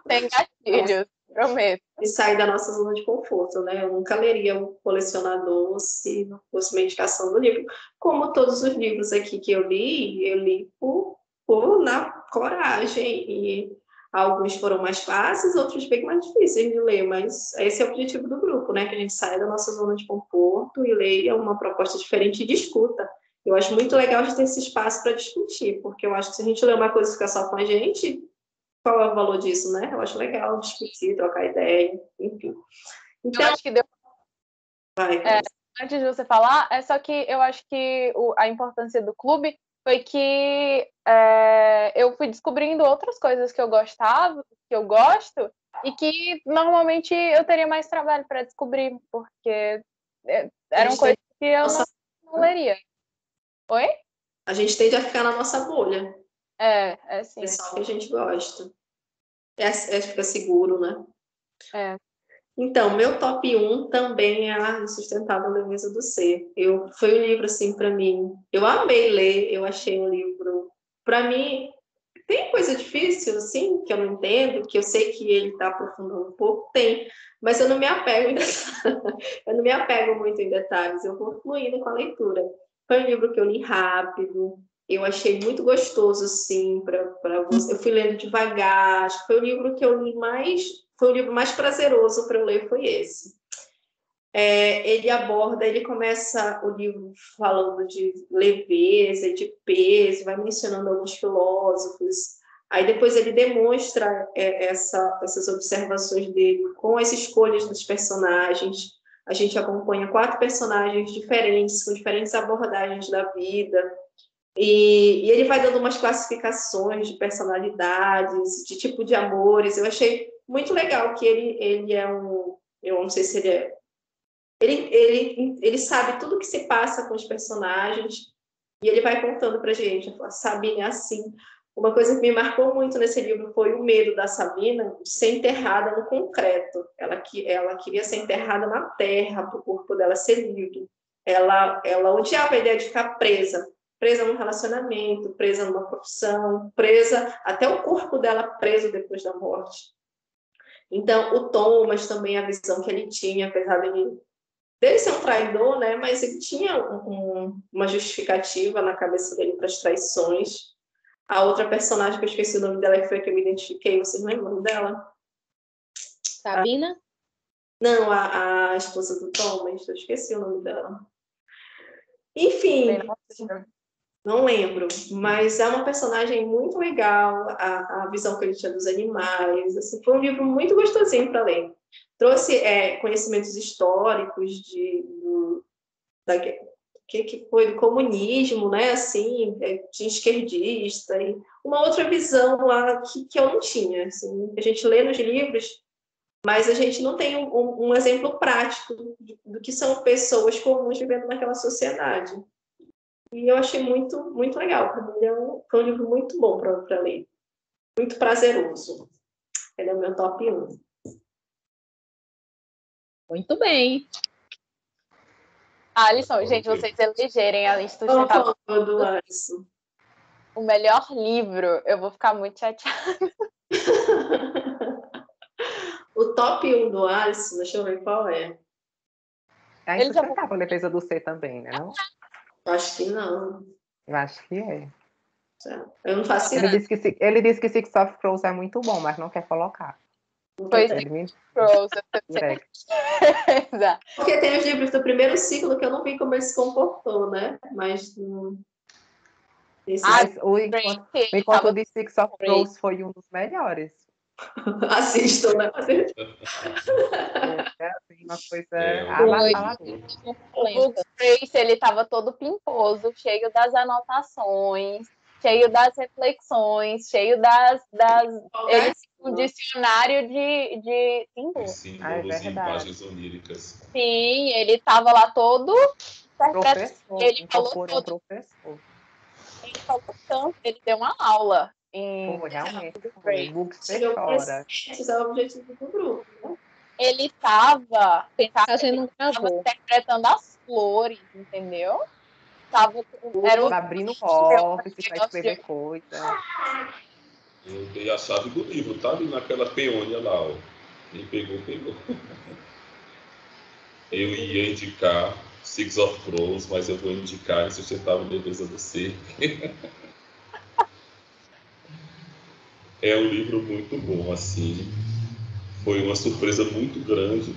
Sem gatilhos, prometo. E sair da nossa zona de conforto, né? Eu nunca leria um colecionador se não fosse uma indicação do livro. Como todos os livros aqui que eu li, eu li por, por na coragem. E alguns foram mais fáceis, outros bem mais difíceis de ler. Mas esse é o objetivo do grupo, né? Que a gente saia da nossa zona de conforto e leia uma proposta diferente e discuta. Eu acho muito legal de ter esse espaço para discutir, porque eu acho que se a gente ler uma coisa e ficar só com a gente, qual é o valor disso, né? Eu acho legal discutir, trocar ideia, enfim. Eu Então, acho que deu vai. É. antes de você falar, é só que eu acho que o- a importância do clube foi que é, eu fui descobrindo outras coisas que eu gostava, que eu gosto, e que normalmente eu teria mais trabalho para descobrir, porque é, eram coisas que eu não, não leria. Oi? A gente tende a ficar na nossa bolha. É, é assim. Pessoal que a gente gosta. É, é fica seguro, né? É. Então, meu top 1 também é a Insustentável Leveza do Ser. Eu, foi um livro, assim, para mim, eu amei ler, eu achei um livro, para mim, tem coisa difícil, assim, que eu não entendo, que eu sei que ele está aprofundando um pouco, tem, mas eu não me apego, *laughs* eu não me apego muito em detalhes, eu vou fluindo com a leitura. Foi um livro que eu li rápido, eu achei muito gostoso, assim, para você. Eu fui lendo devagar, acho que foi o livro que eu li mais, foi o livro mais prazeroso para eu ler, foi esse. É, ele aborda, ele começa o livro falando de leveza, de peso, vai mencionando alguns filósofos, aí depois ele demonstra é, essa, essas observações dele com as escolhas dos personagens. A gente acompanha quatro personagens diferentes, com diferentes abordagens da vida, e, e, ele vai dando umas classificações de personalidades, de tipo de amores. Eu achei muito legal que ele, ele é um. Eu não sei se ele é. Ele, ele, ele sabe tudo que se passa com os personagens e ele vai contando para gente. A Sabine é assim. Uma coisa que me marcou muito nesse livro foi o medo da Sabina de ser enterrada no concreto. Ela, ela queria ser enterrada na terra para o corpo dela ser livre. Ela, ela odiava a ideia de ficar presa presa num relacionamento, presa numa profissão, presa até o corpo dela preso depois da morte. Então, o Thomas também, a visão que ele tinha, apesar dele, dele ser um traidor, né, mas ele tinha um, uma justificativa na cabeça dele para as traições. A outra personagem que eu esqueci o nome dela, que foi a que eu me identifiquei, vocês lembram dela? Sabina? Não, a, a esposa do Thomas, eu esqueci o nome dela. Enfim, não lembro, mas é uma personagem muito legal, a, a visão que ele tinha dos animais. Assim, foi um livro muito gostosinho para ler. Trouxe é, conhecimentos históricos de, do, da, que, que foi do comunismo, né? Assim, é, de esquerdista, e uma outra visão lá que, que eu não tinha. Assim, a gente lê nos livros, mas a gente não tem um, um exemplo prático do que são pessoas comuns vivendo naquela sociedade. E eu achei muito, muito legal. Para mim, é um, foi um livro muito bom para ler. Muito prazeroso. Ele é o meu top 1. Muito bem. Alisson, gente, vocês elegerem a lista do Alisson. O melhor livro, eu vou ficar muito chateada. *laughs* o top 1 do Alisson, deixa eu ver qual é. É insustentável já... a defesa do C também, né? Não? Acho que não. Eu acho que é. Eu não faço ele disse que Ele disse que Six of Crows é muito bom, mas não quer colocar. Pois é. Crows, *laughs* Porque tem os livros do primeiro ciclo que eu não vi como ele se comportou, né? Mas. Hum, esse... Ah, o encontro, o encontro de Six of Crows foi um dos melhores. *laughs* Assistam, né? É, assim, uma coisa é. O Trace, ele estava todo pimposo, cheio das anotações, cheio das reflexões, cheio das... das... Ele um dicionário de, de símbolos. Símbolos ah, é imagens oníricas. Sim, ele estava lá todo... Professor, ele falou todo. Professor. Ele falou tanto, ele deu uma aula em... Pô, realmente, foi. Book fora. Esse é o objetivo do grupo, né? Ele estava fazendo interpretando as flores, entendeu? Tava, era o... abrindo office para escrever coisa. Eu dei a chave do livro, tá ali naquela peônia lá, ó. Quem pegou, pegou. *laughs* Eu ia indicar Six of Crows, mas eu vou indicar Insustentável Defesa do Ser. *laughs* é um livro muito bom, assim. Foi uma surpresa muito grande.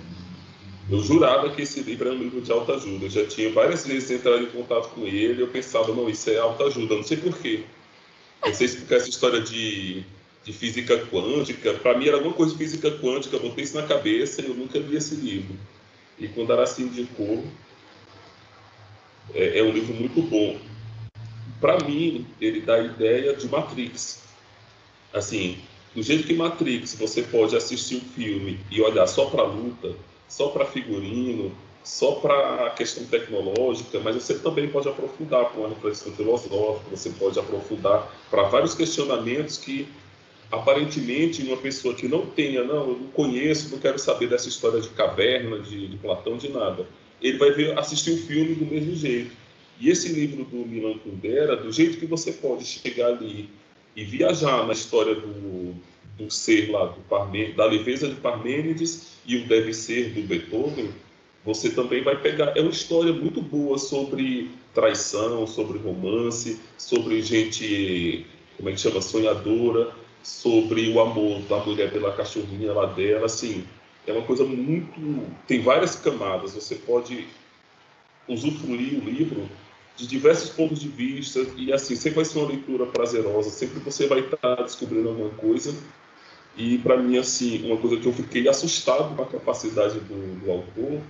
Eu jurava que esse livro era um livro de alta ajuda. Eu já tinha várias vezes entrado em contato com ele. Eu pensava, não, isso é alta ajuda. Não sei porquê. Não sei explicar essa história de, de física quântica. Para mim era alguma coisa de física quântica. Eu botei isso na cabeça e eu nunca li esse livro. E quando era assim indicou, é, é um livro muito bom. para mim, ele dá a ideia de Matrix. Assim, do jeito que Matrix você pode assistir o um filme e olhar só para luta, só para figurino, só para a questão tecnológica, mas você também pode aprofundar para uma reflexão filosófica, você pode aprofundar para vários questionamentos que aparentemente uma pessoa que não tenha, não, eu não conheço, não quero saber dessa história de caverna, de, de Platão, de nada, ele vai ver, assistir o filme do mesmo jeito. E esse livro do Milan Kundera, do jeito que você pode chegar ali e viajar na história do, do ser lá, do Parmênides, da leveza de Parmênides e o deve ser do Beethoven, você também vai pegar. É uma história muito boa sobre traição, sobre romance, sobre gente, como é que chama, sonhadora, sobre o amor da mulher pela cachorrinha lá dela, assim, é uma coisa muito. tem várias camadas. Você pode usufruir o livro de diversos pontos de vista e assim sempre vai ser uma leitura prazerosa. Sempre você vai estar descobrindo alguma coisa. E para mim assim uma coisa que eu fiquei assustado com a capacidade do, do autor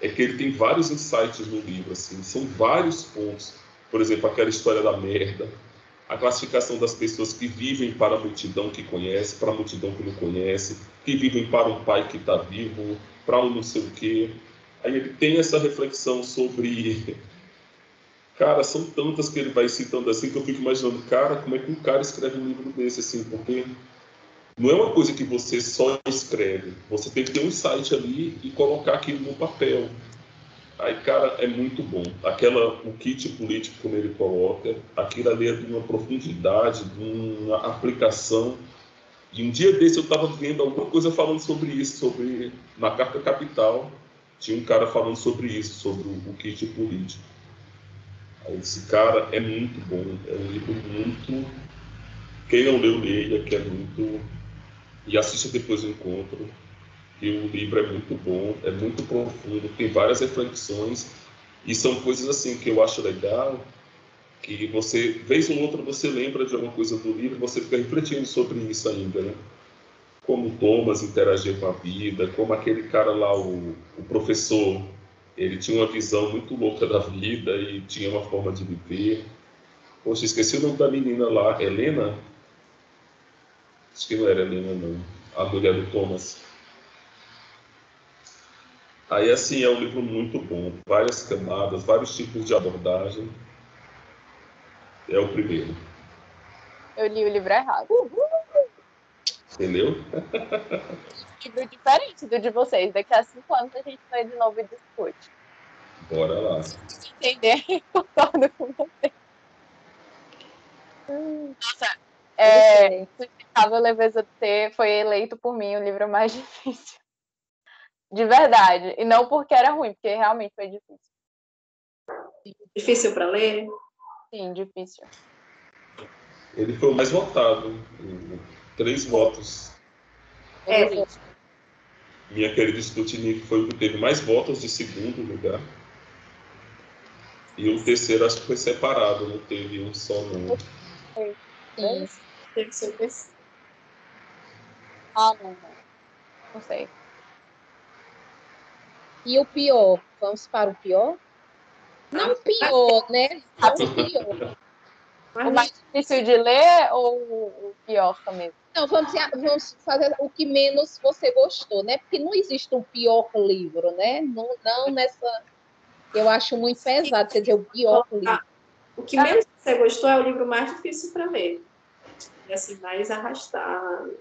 é que ele tem vários insights no livro. Assim, são vários pontos. Por exemplo, aquela história da merda, a classificação das pessoas que vivem para a multidão que conhece, para a multidão que não conhece, que vivem para um pai que está vivo, para um não sei o quê. Aí ele tem essa reflexão sobre. Cara, são tantas que ele vai citando assim que eu fico imaginando, cara, como é que um cara escreve um livro desse assim? Porque não é uma coisa que você só escreve, você tem que ter um site ali e colocar aquilo no papel. Aí, cara, é muito bom. Aquela, o kit político, como ele coloca, aquilo ali é de uma profundidade, de uma aplicação. E um dia desse eu estava vendo alguma coisa falando sobre isso, sobre na Carta Capital, tinha um cara falando sobre isso, sobre o, o kit político. Esse cara é muito bom, é um livro muito. Quem não leu, leia, que é muito. E assista depois o encontro que o livro é muito bom, é muito profundo, tem várias reflexões e são coisas assim que eu acho legal, que você, vez ou outra, você lembra de alguma coisa do livro, você fica refletindo sobre isso ainda, né? Como Thomas interagia com a vida, como aquele cara lá, o, o professor, ele tinha uma visão muito louca da vida e tinha uma forma de viver. Poxa, esqueci o nome da menina lá, Helena? Acho que não era Helena, não. A mulher do Thomas. Aí, assim, é um livro muito bom, várias camadas, vários tipos de abordagem. É o primeiro. Eu li o livro errado. Entendeu? *laughs* livro diferente do de vocês. Daqui a cinco anos a gente vai de novo e discute. Bora lá. Entender, *laughs* concordo com você. Nossa, é, Sustentável Leveza do Ter foi eleito por mim o livro mais *laughs* difícil. De verdade. E não porque era ruim, porque realmente foi difícil. Difícil para ler? Sim, difícil. Ele foi o mais votado. Três votos. É. Minha querida Sputnik foi o que teve mais votos de segundo lugar. E o terceiro acho que foi separado, não teve um só não. Sim. Teve seu terceiro. Ah, não, não. Não sei. E o pior? Vamos para o pior? Não pior, né? Não pior. O mais difícil de ler ou o pior também? Não, vamos, vamos fazer o que menos você gostou, né? Porque não existe um pior livro, né? Não, não nessa. Eu acho muito pesado você dizer o pior livro. O que menos você gostou é o livro mais difícil para ler. É assim, mais arrastado.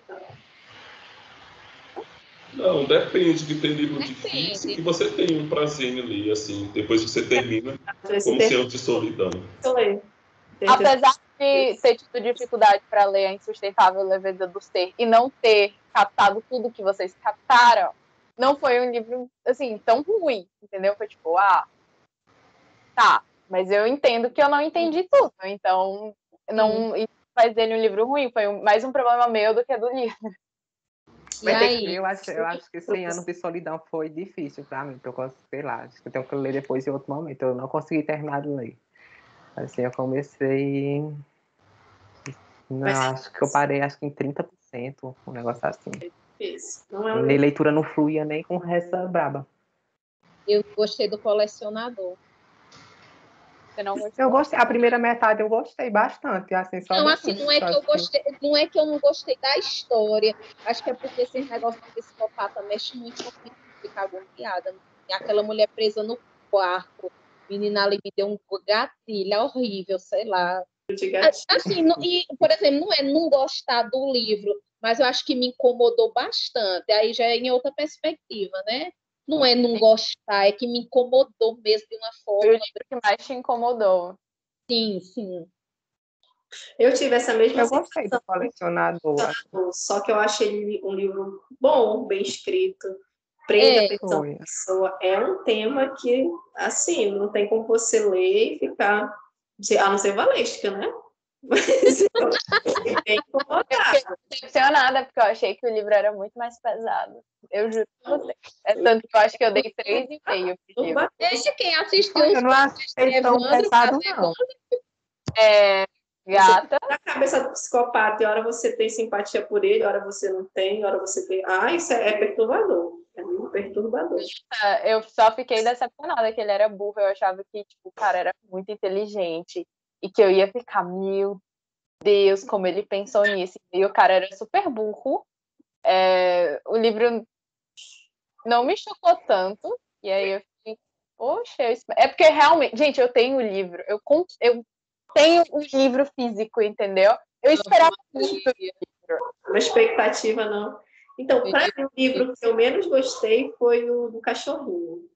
Não, depende de ter livro depende. difícil que você tem um prazer ali, assim, depois que você termina, como Senhor de Solidão. Apesar de ter tido dificuldade para ler A Insustentável Leveza do Ser e não ter captado tudo que vocês captaram, não foi um livro, assim, tão ruim, entendeu? Foi tipo, ah, tá, mas eu entendo que eu não entendi tudo, então não faz dele um livro ruim, foi mais um problema meu do que do livro. *laughs* Mas aí? Eu acho, eu acho que 100 anos de solidão foi difícil para mim, porque eu, sei lá, acho que eu tenho que ler depois em outro momento. Eu não consegui terminar de ler. Assim, eu comecei. Não, acho que eu parei acho que em 30%, um negócio assim. Não é um... leitura não fluía nem com essa braba. Eu gostei do colecionador. Você não gostou? Eu gostei. A primeira metade eu gostei bastante. Assim, só Não, assim, não é que eu gostei, não é que eu não gostei da história. Acho que é porque esse negócio de psicopata mexe muito comigo, fica agoniada. Aquela mulher presa no quarto, menina ali me deu um gatilho é horrível, sei lá. De gatinho. Assim, não- e, por exemplo, não é não gostar do livro, mas eu acho que me incomodou bastante. Aí já é em outra perspectiva, né? Não é não gostar, é que me incomodou mesmo de uma Foi o forma. livro que mais te incomodou. Sim, sim. Eu tive essa mesma Eu gostei do colecionador. só que eu achei um livro bom, bem escrito, prende É. a atenção pessoa. É um tema que, assim, não tem como você ler e ficar, a não ser valesca, né? *laughs* Mas eu fiquei. Decepcionada, porque eu achei que o livro era muito mais pesado. Eu juro pra você. É tanto que eu acho que eu dei três e meio pro livro. Deixa quem assistiu Eu não achei tão Evandro pesado, não. É, gata. Na cabeça do psicopata, e hora você tem simpatia por ele, hora você não tem, hora você tem. Ah, isso é, é perturbador. É muito perturbador. Eu só fiquei decepcionada que ele era burro. Eu achava que tipo, o cara era muito inteligente e que eu ia ficar, meu Deus, como ele pensou nisso. E o cara era super burro. É, o livro não me chocou tanto. E aí eu fiquei, poxa, eu é porque realmente, gente, eu tenho o livro, eu, eu tenho o livro físico, entendeu? Eu esperava muito. Uma expectativa, não. Então, para mim, o livro que eu menos gostei foi o do cachorrinho.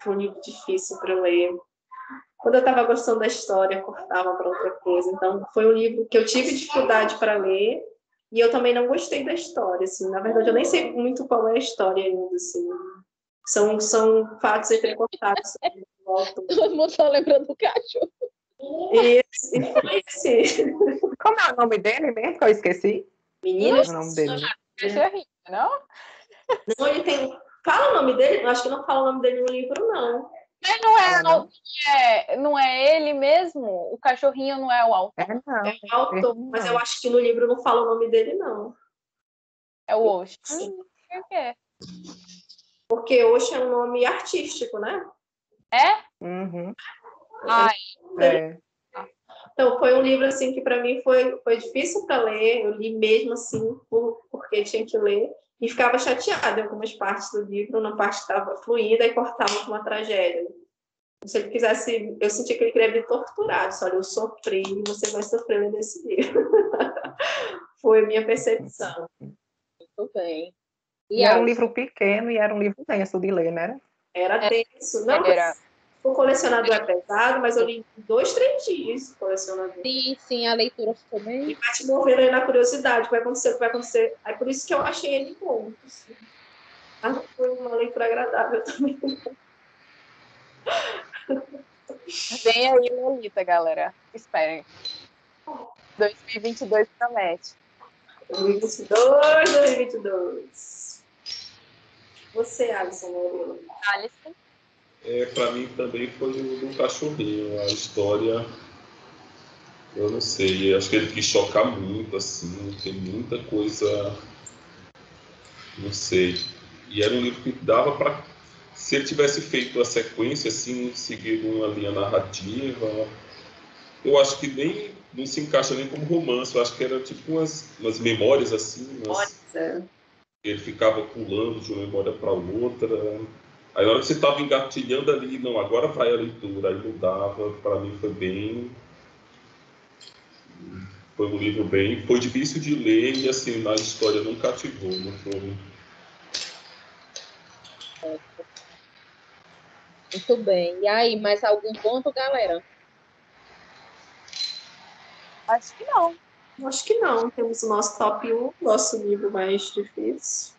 Foi um livro difícil para eu ler. Quando eu estava gostando da história, cortava para outra coisa. Então, foi um livro que eu tive dificuldade para ler e eu também não gostei da história. Assim. Na verdade, eu nem sei muito qual é a história ainda. Assim. São, são fatos entrecortados. *laughs* autor. Todo mundo só lembra do cachorro. Esse- e foi esse. Como é o nome dele mesmo que eu esqueci? Menino, O nome dele. Cachorrinho, não? não, ele tem. Fala o nome dele? Eu acho que não fala o nome dele no livro, não. Mas não é, Ah, não. é, não é ele mesmo? O cachorrinho não é o autor, É, não. É o autor, Não. mas eu acho que no livro não fala o nome dele, não. é o Osho. Sim. Hum, por quê? Porque Osho é um nome artístico, né? É? Uhum. Ai, É. Então, foi um livro, assim, que para mim foi, foi difícil para ler. Eu li mesmo, assim, por, porque tinha que ler. E ficava chateada em algumas partes do livro. Uma parte estava fluida e cortava com uma tragédia. Se ele quisesse... Eu senti que ele queria me torturar. Disse, olha, eu sofri e você vai sofrer lendo esse livro. *laughs* foi a minha percepção. Muito bem. E era um livro pequeno e era um livro denso de ler, né? Era tenso. Não, Era. O colecionador é pesado, mas eu li em dois, três dias o colecionador. Sim, sim, a leitura ficou E bem. vai te movendo aí na curiosidade, o que vai acontecer, o que vai acontecer. Aí por isso que eu achei ele bom. assim. Não foi uma leitura agradável também. vem aí Lolita, galera. Esperem. 2022 promete. 2022, 2022. Você, Alisson Moreira. Alisson. É, para mim também foi o do cachorrinho. A história, eu não sei, acho que ele quis chocar muito, assim, tem muita coisa, não sei. E era um livro que dava para, se ele tivesse feito a sequência, assim, seguido uma linha narrativa, eu acho que nem não se encaixa nem como romance, eu acho que era tipo umas, umas memórias assim, umas, É. ele ficava pulando de uma memória para outra. Aí na hora que você estava engatilhando ali, não, agora vai a leitura, aí mudava, para mim foi bem. Foi um livro bem. Foi difícil de ler e assim, na história não cativou, não foi. Muito bem. E aí, mais algum ponto, galera? Acho que não. Acho que não. Temos o nosso top 1, nosso livro mais difícil.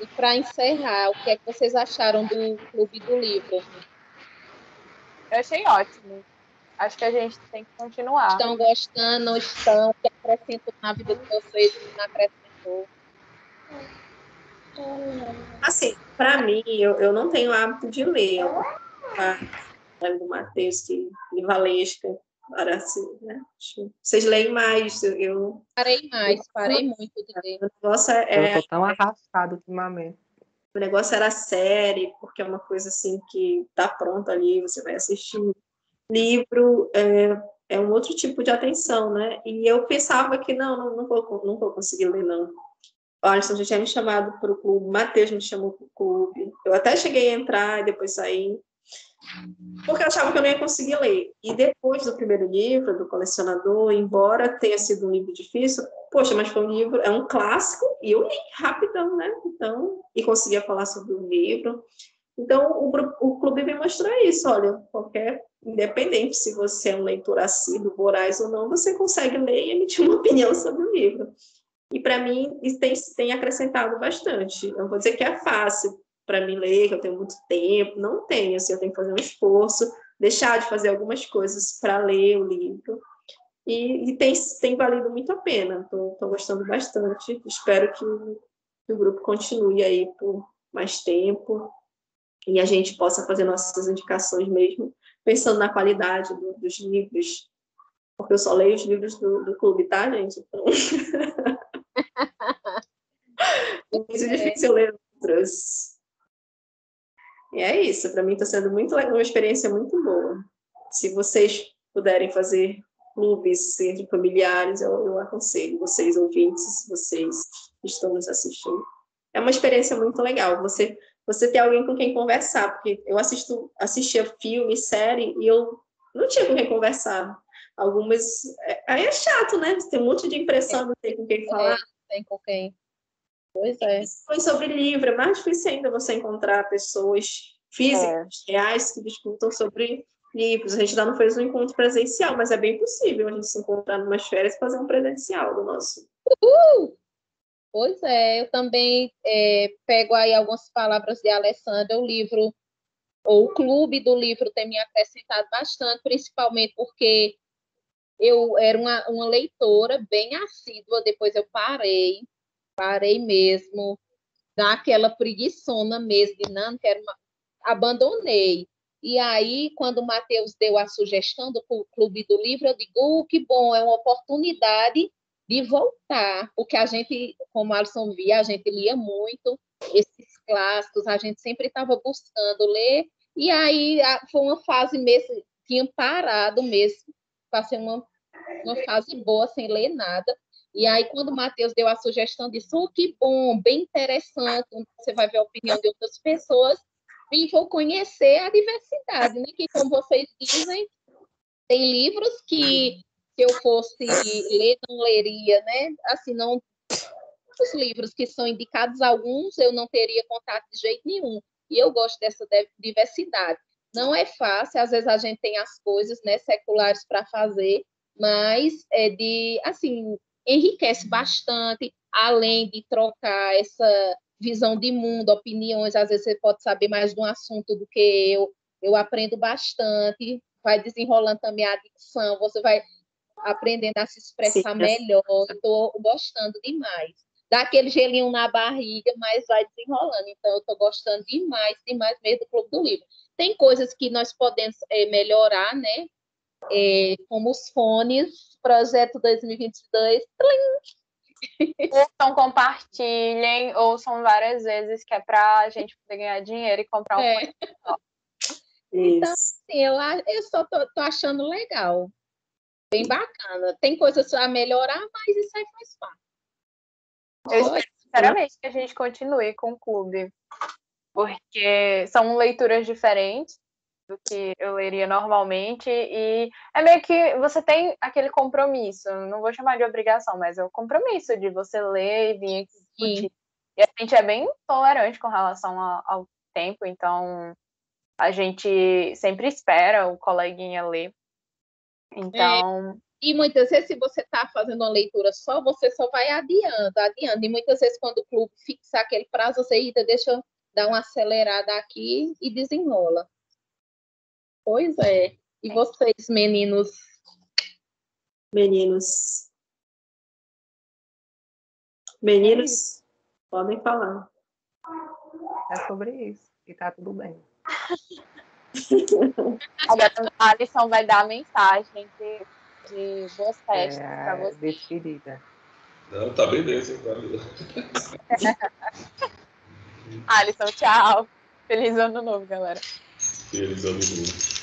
E para encerrar, o que é que vocês acharam do Clube do Livro? Eu achei ótimo. Acho que a gente tem que continuar. Estão gostando, não estão? O que acrescentou na vida de vocês? Que não acrescentou? Assim, para mim, eu, eu não tenho hábito de ler. A do Matheus, que de Valesca, parece, né? Acho- Vocês leem mais. Eu, Parei mais, parei muito de ler. o negócio é, Eu é tô tão arrastado ultimamente. O negócio era série, porque é uma coisa assim que está pronta ali, você vai assistir. Livro é, é um outro tipo de atenção, né? E eu pensava que não, não, não, vou, não vou conseguir ler, não. O Alisson já tinha me chamado para o clube, o Matheus me chamou para o clube. Eu até cheguei a entrar e depois saí, porque eu achava que eu não ia conseguir ler. E depois do primeiro livro, do colecionador, embora tenha sido um livro difícil, poxa, mas foi um livro, é um clássico, e eu li rapidão, né? Então, e conseguia falar sobre o livro. Então, o, o clube me mostrou isso, olha, qualquer, independente se você é um leitor assíduo, voraz ou não, você consegue ler e emitir uma *laughs* opinião sobre o livro. E para mim, isso tem, tem acrescentado bastante. Não vou dizer que é fácil para mim ler, que eu tenho muito tempo, não tenho, assim, eu tenho que fazer um esforço, deixar de fazer algumas coisas para ler o livro. E, e, tem, tem valido muito a pena, estou gostando bastante. Espero que o, que o grupo continue aí por mais tempo e a gente possa fazer nossas indicações mesmo, pensando na qualidade do, dos livros, porque eu só leio os livros do, do clube, tá, gente? Então... *laughs* é muito difícil ler outros. E é isso, para mim está sendo muito uma experiência muito boa. Se vocês puderem fazer clubes entre familiares, eu, eu aconselho vocês, ouvintes, vocês que estão nos assistindo. É uma experiência muito legal. Você você ter alguém com quem conversar, porque eu assisto, assistia filme, série, e eu não tinha com quem conversar. Algumas. É, aí é chato, né? Tem um monte de impressão, não tem com quem falar. É, tem com quem. Pois é. Foi sobre livro, é mais difícil ainda você encontrar pessoas físicas, é. reais, que discutam sobre livros. A gente ainda não fez um encontro presencial, mas é bem possível a gente se encontrar numas férias e fazer um presencial do nosso. Uhul! Pois é, eu também é, pego aí algumas palavras de Alessandra, o livro, ou o clube do livro tem me acrescentado bastante, principalmente porque eu era uma, uma leitora bem assídua, depois eu parei, parei mesmo, daquela preguiçona mesmo, de não quero, abandonei. E aí, quando o Matheus deu a sugestão do Clube do Livro, eu digo, uh, que bom, é uma oportunidade de voltar, porque a gente, como Alisson via, a gente lia muito esses clássicos, a gente sempre estava buscando ler, e aí foi uma fase mesmo, tinha parado mesmo, passei uma, uma fase boa sem ler nada, e aí quando o Matheus deu a sugestão disse, oh, que bom, bem interessante, você vai ver a opinião de outras pessoas, e vou conhecer a diversidade, né? que como vocês dizem, tem livros que se eu fosse ler, não leria, né? Assim, não. Os livros que são indicados, alguns eu não teria contato de jeito nenhum. E eu gosto dessa diversidade. Não é fácil, às vezes a gente tem as coisas né, seculares para fazer, mas é de, assim, enriquece bastante, além de trocar essa visão de mundo, opiniões, às vezes você pode saber mais de um assunto do que eu, eu aprendo bastante, vai desenrolando também a dicção, você vai aprendendo a se expressar Sim, melhor. Estou gostando demais. Dá aquele gelinho na barriga, mas vai desenrolando. Então, eu estou gostando demais, demais mesmo do Clube do Livro. Tem coisas que nós podemos é, melhorar, né? É, como os fones, projeto 2022. Ouçam, compartilhem, ouçam várias vezes, que é para a gente poder ganhar dinheiro e comprar um é. Então, assim, eu, eu só tô, tô achando legal bem bacana. Tem coisas a melhorar, mas isso aí faz parte. Eu espero sinceramente que a gente continue com o clube, porque são leituras diferentes do que eu leria normalmente e é meio que você tem aquele compromisso, não vou chamar de obrigação, mas é o compromisso de você ler e vir aqui discutir. E a gente é bem tolerante com relação ao tempo, então a gente sempre espera o coleguinha ler então. É, e muitas vezes, se você está fazendo uma leitura só, você só vai adiando, adiando. E muitas vezes, quando o clube fixar aquele prazo, você ainda deixa dar uma acelerada aqui e desenrola. Pois é. E vocês, meninos? Meninos. Meninos, podem falar. É sobre isso. E tá tudo bem. *laughs* a Alisson vai dar a mensagem de, de boas festas é, para você. Despedida. Não, tá beleza. *laughs* Alisson, tchau. Feliz ano novo, galera. Feliz ano novo.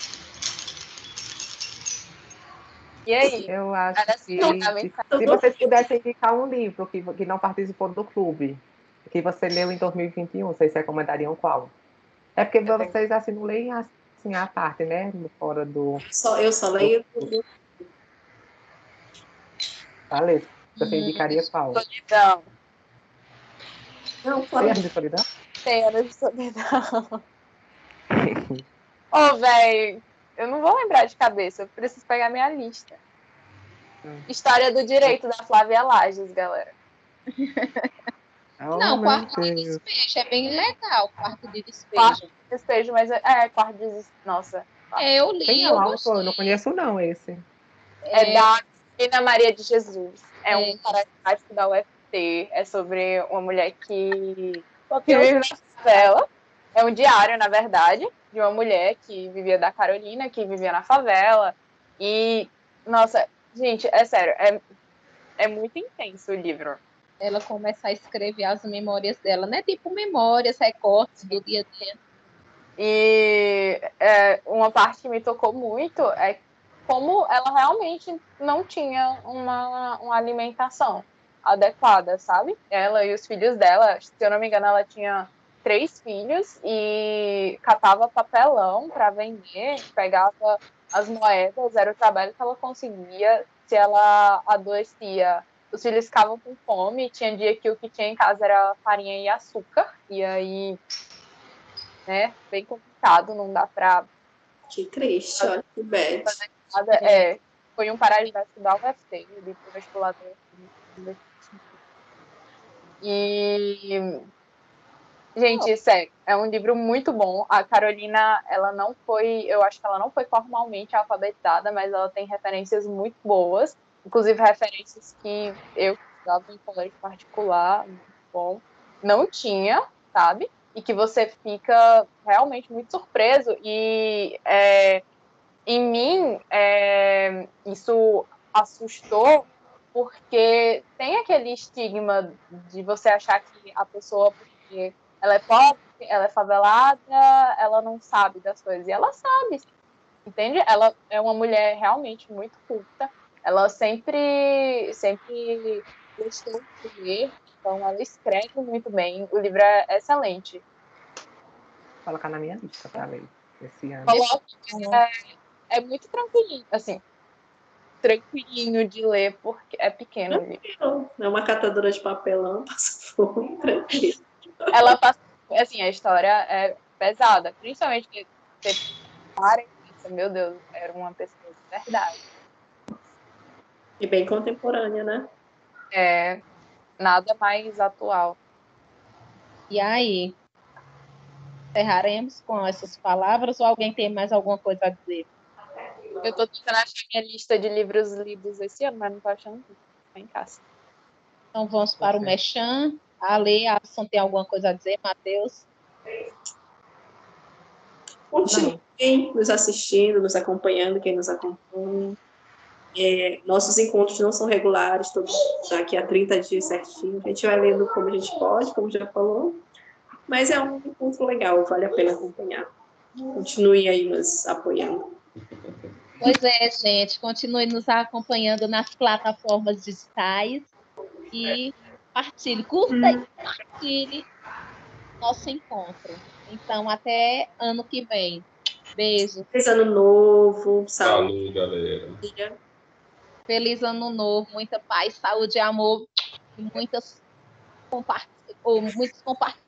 E aí? Eu acho Era que assim, se, se vocês pudessem indicar um livro que, que não participou do clube, que você leu em 2021, vocês recomendariam qual? É porque Eu tenho- vocês assim não leem assim a parte, né? Fora do Só, eu só leio tudo. Valeu. Você indicaria qual? Solidão. Não, Tem de solidão? Tem anos de solidão. *laughs* Ô, véi, eu não vou lembrar de cabeça. Eu preciso pegar minha lista. Hum. História do Direito, da Flávia Lages, galera. Oh, Não, meu quarto de despejo é bem legal, quarto de despejo. Quarto. Despejo, mas... É, quarto de... Nossa. É, eu li, é eu gostei. Eu não conheço não esse. É, É, da Ana Maria de Jesus. É, É. um paradigmático da UFT. É sobre uma mulher que, que eu- vive na favela. É um diário, na verdade, de uma mulher que vivia da Carolina, que vivia na favela. E, nossa, gente, é sério, é, é muito intenso o livro. ela começa a escrever as memórias dela, né? Tipo memórias, recortes do dia a dia. E é, uma parte que me tocou muito é como ela realmente não tinha uma, uma alimentação adequada, sabe? Ela e os filhos dela, se eu não me engano, ela tinha três filhos e catava papelão para vender, pegava as moedas, era o trabalho que ela conseguia. Se ela adoecia, os filhos ficavam com fome, tinha dia que o que tinha em casa era farinha e açúcar, e aí né? Bem complicado, não dá pra. Que triste, olha que bad. Nada, é, foi um paradigmático da eu li pro vestibular da UFT. E. Gente, sério, é um livro muito bom. A Carolina, ela não foi, eu acho que ela não foi formalmente alfabetizada, mas ela tem referências muito boas, inclusive referências que eu estudava em colégio particular, muito bom, não tinha, sabe? E que você fica realmente muito surpreso. E é, em mim, é, isso assustou, porque tem aquele estigma de você achar que a pessoa, porque ela é pobre, ela é favelada, ela não sabe das coisas. E ela sabe, entende? Ela é uma mulher realmente muito culta. Ela sempre, sempre gostou de ler, então ela escreve muito bem. O livro é excelente. Vou colocar na minha lista para ler esse ano. Coloque, é, é muito tranquilinho, assim, tranquilinho de ler, porque é pequeno. Não, é uma catadora de papelão, *laughs* passa fome, tranquilo. Ela passa, assim, a história é pesada, principalmente que você para e pensa, meu Deus, era uma pessoa de verdade. E bem contemporânea, né? É nada mais atual. E aí? Encerraremos com essas palavras ou alguém tem mais alguma coisa a dizer? Eu tô tentando achar minha lista de livros lidos esse ano, mas não tô achando. Tá em casa. Então vamos para o. Mechan. Ale, Alisson tem alguma coisa a dizer? Matheus? Continuem nos assistindo, nos acompanhando, quem nos acompanha. É, nossos encontros não são regulares, todos daqui a 30 dias certinho. A gente vai lendo como a gente pode, como já falou. Mas é um encontro legal, vale a pena acompanhar. Continue aí nos apoiando. Pois é, gente. Continue nos acompanhando nas plataformas digitais e partilhe, curta e compartilhe nosso encontro. Então, até ano que vem. Beijo. Feliz ano novo, saúde. Falou, galera. Feliz ano novo, muita paz, saúde e amor e muitas compart... ou muitos compartilhamentos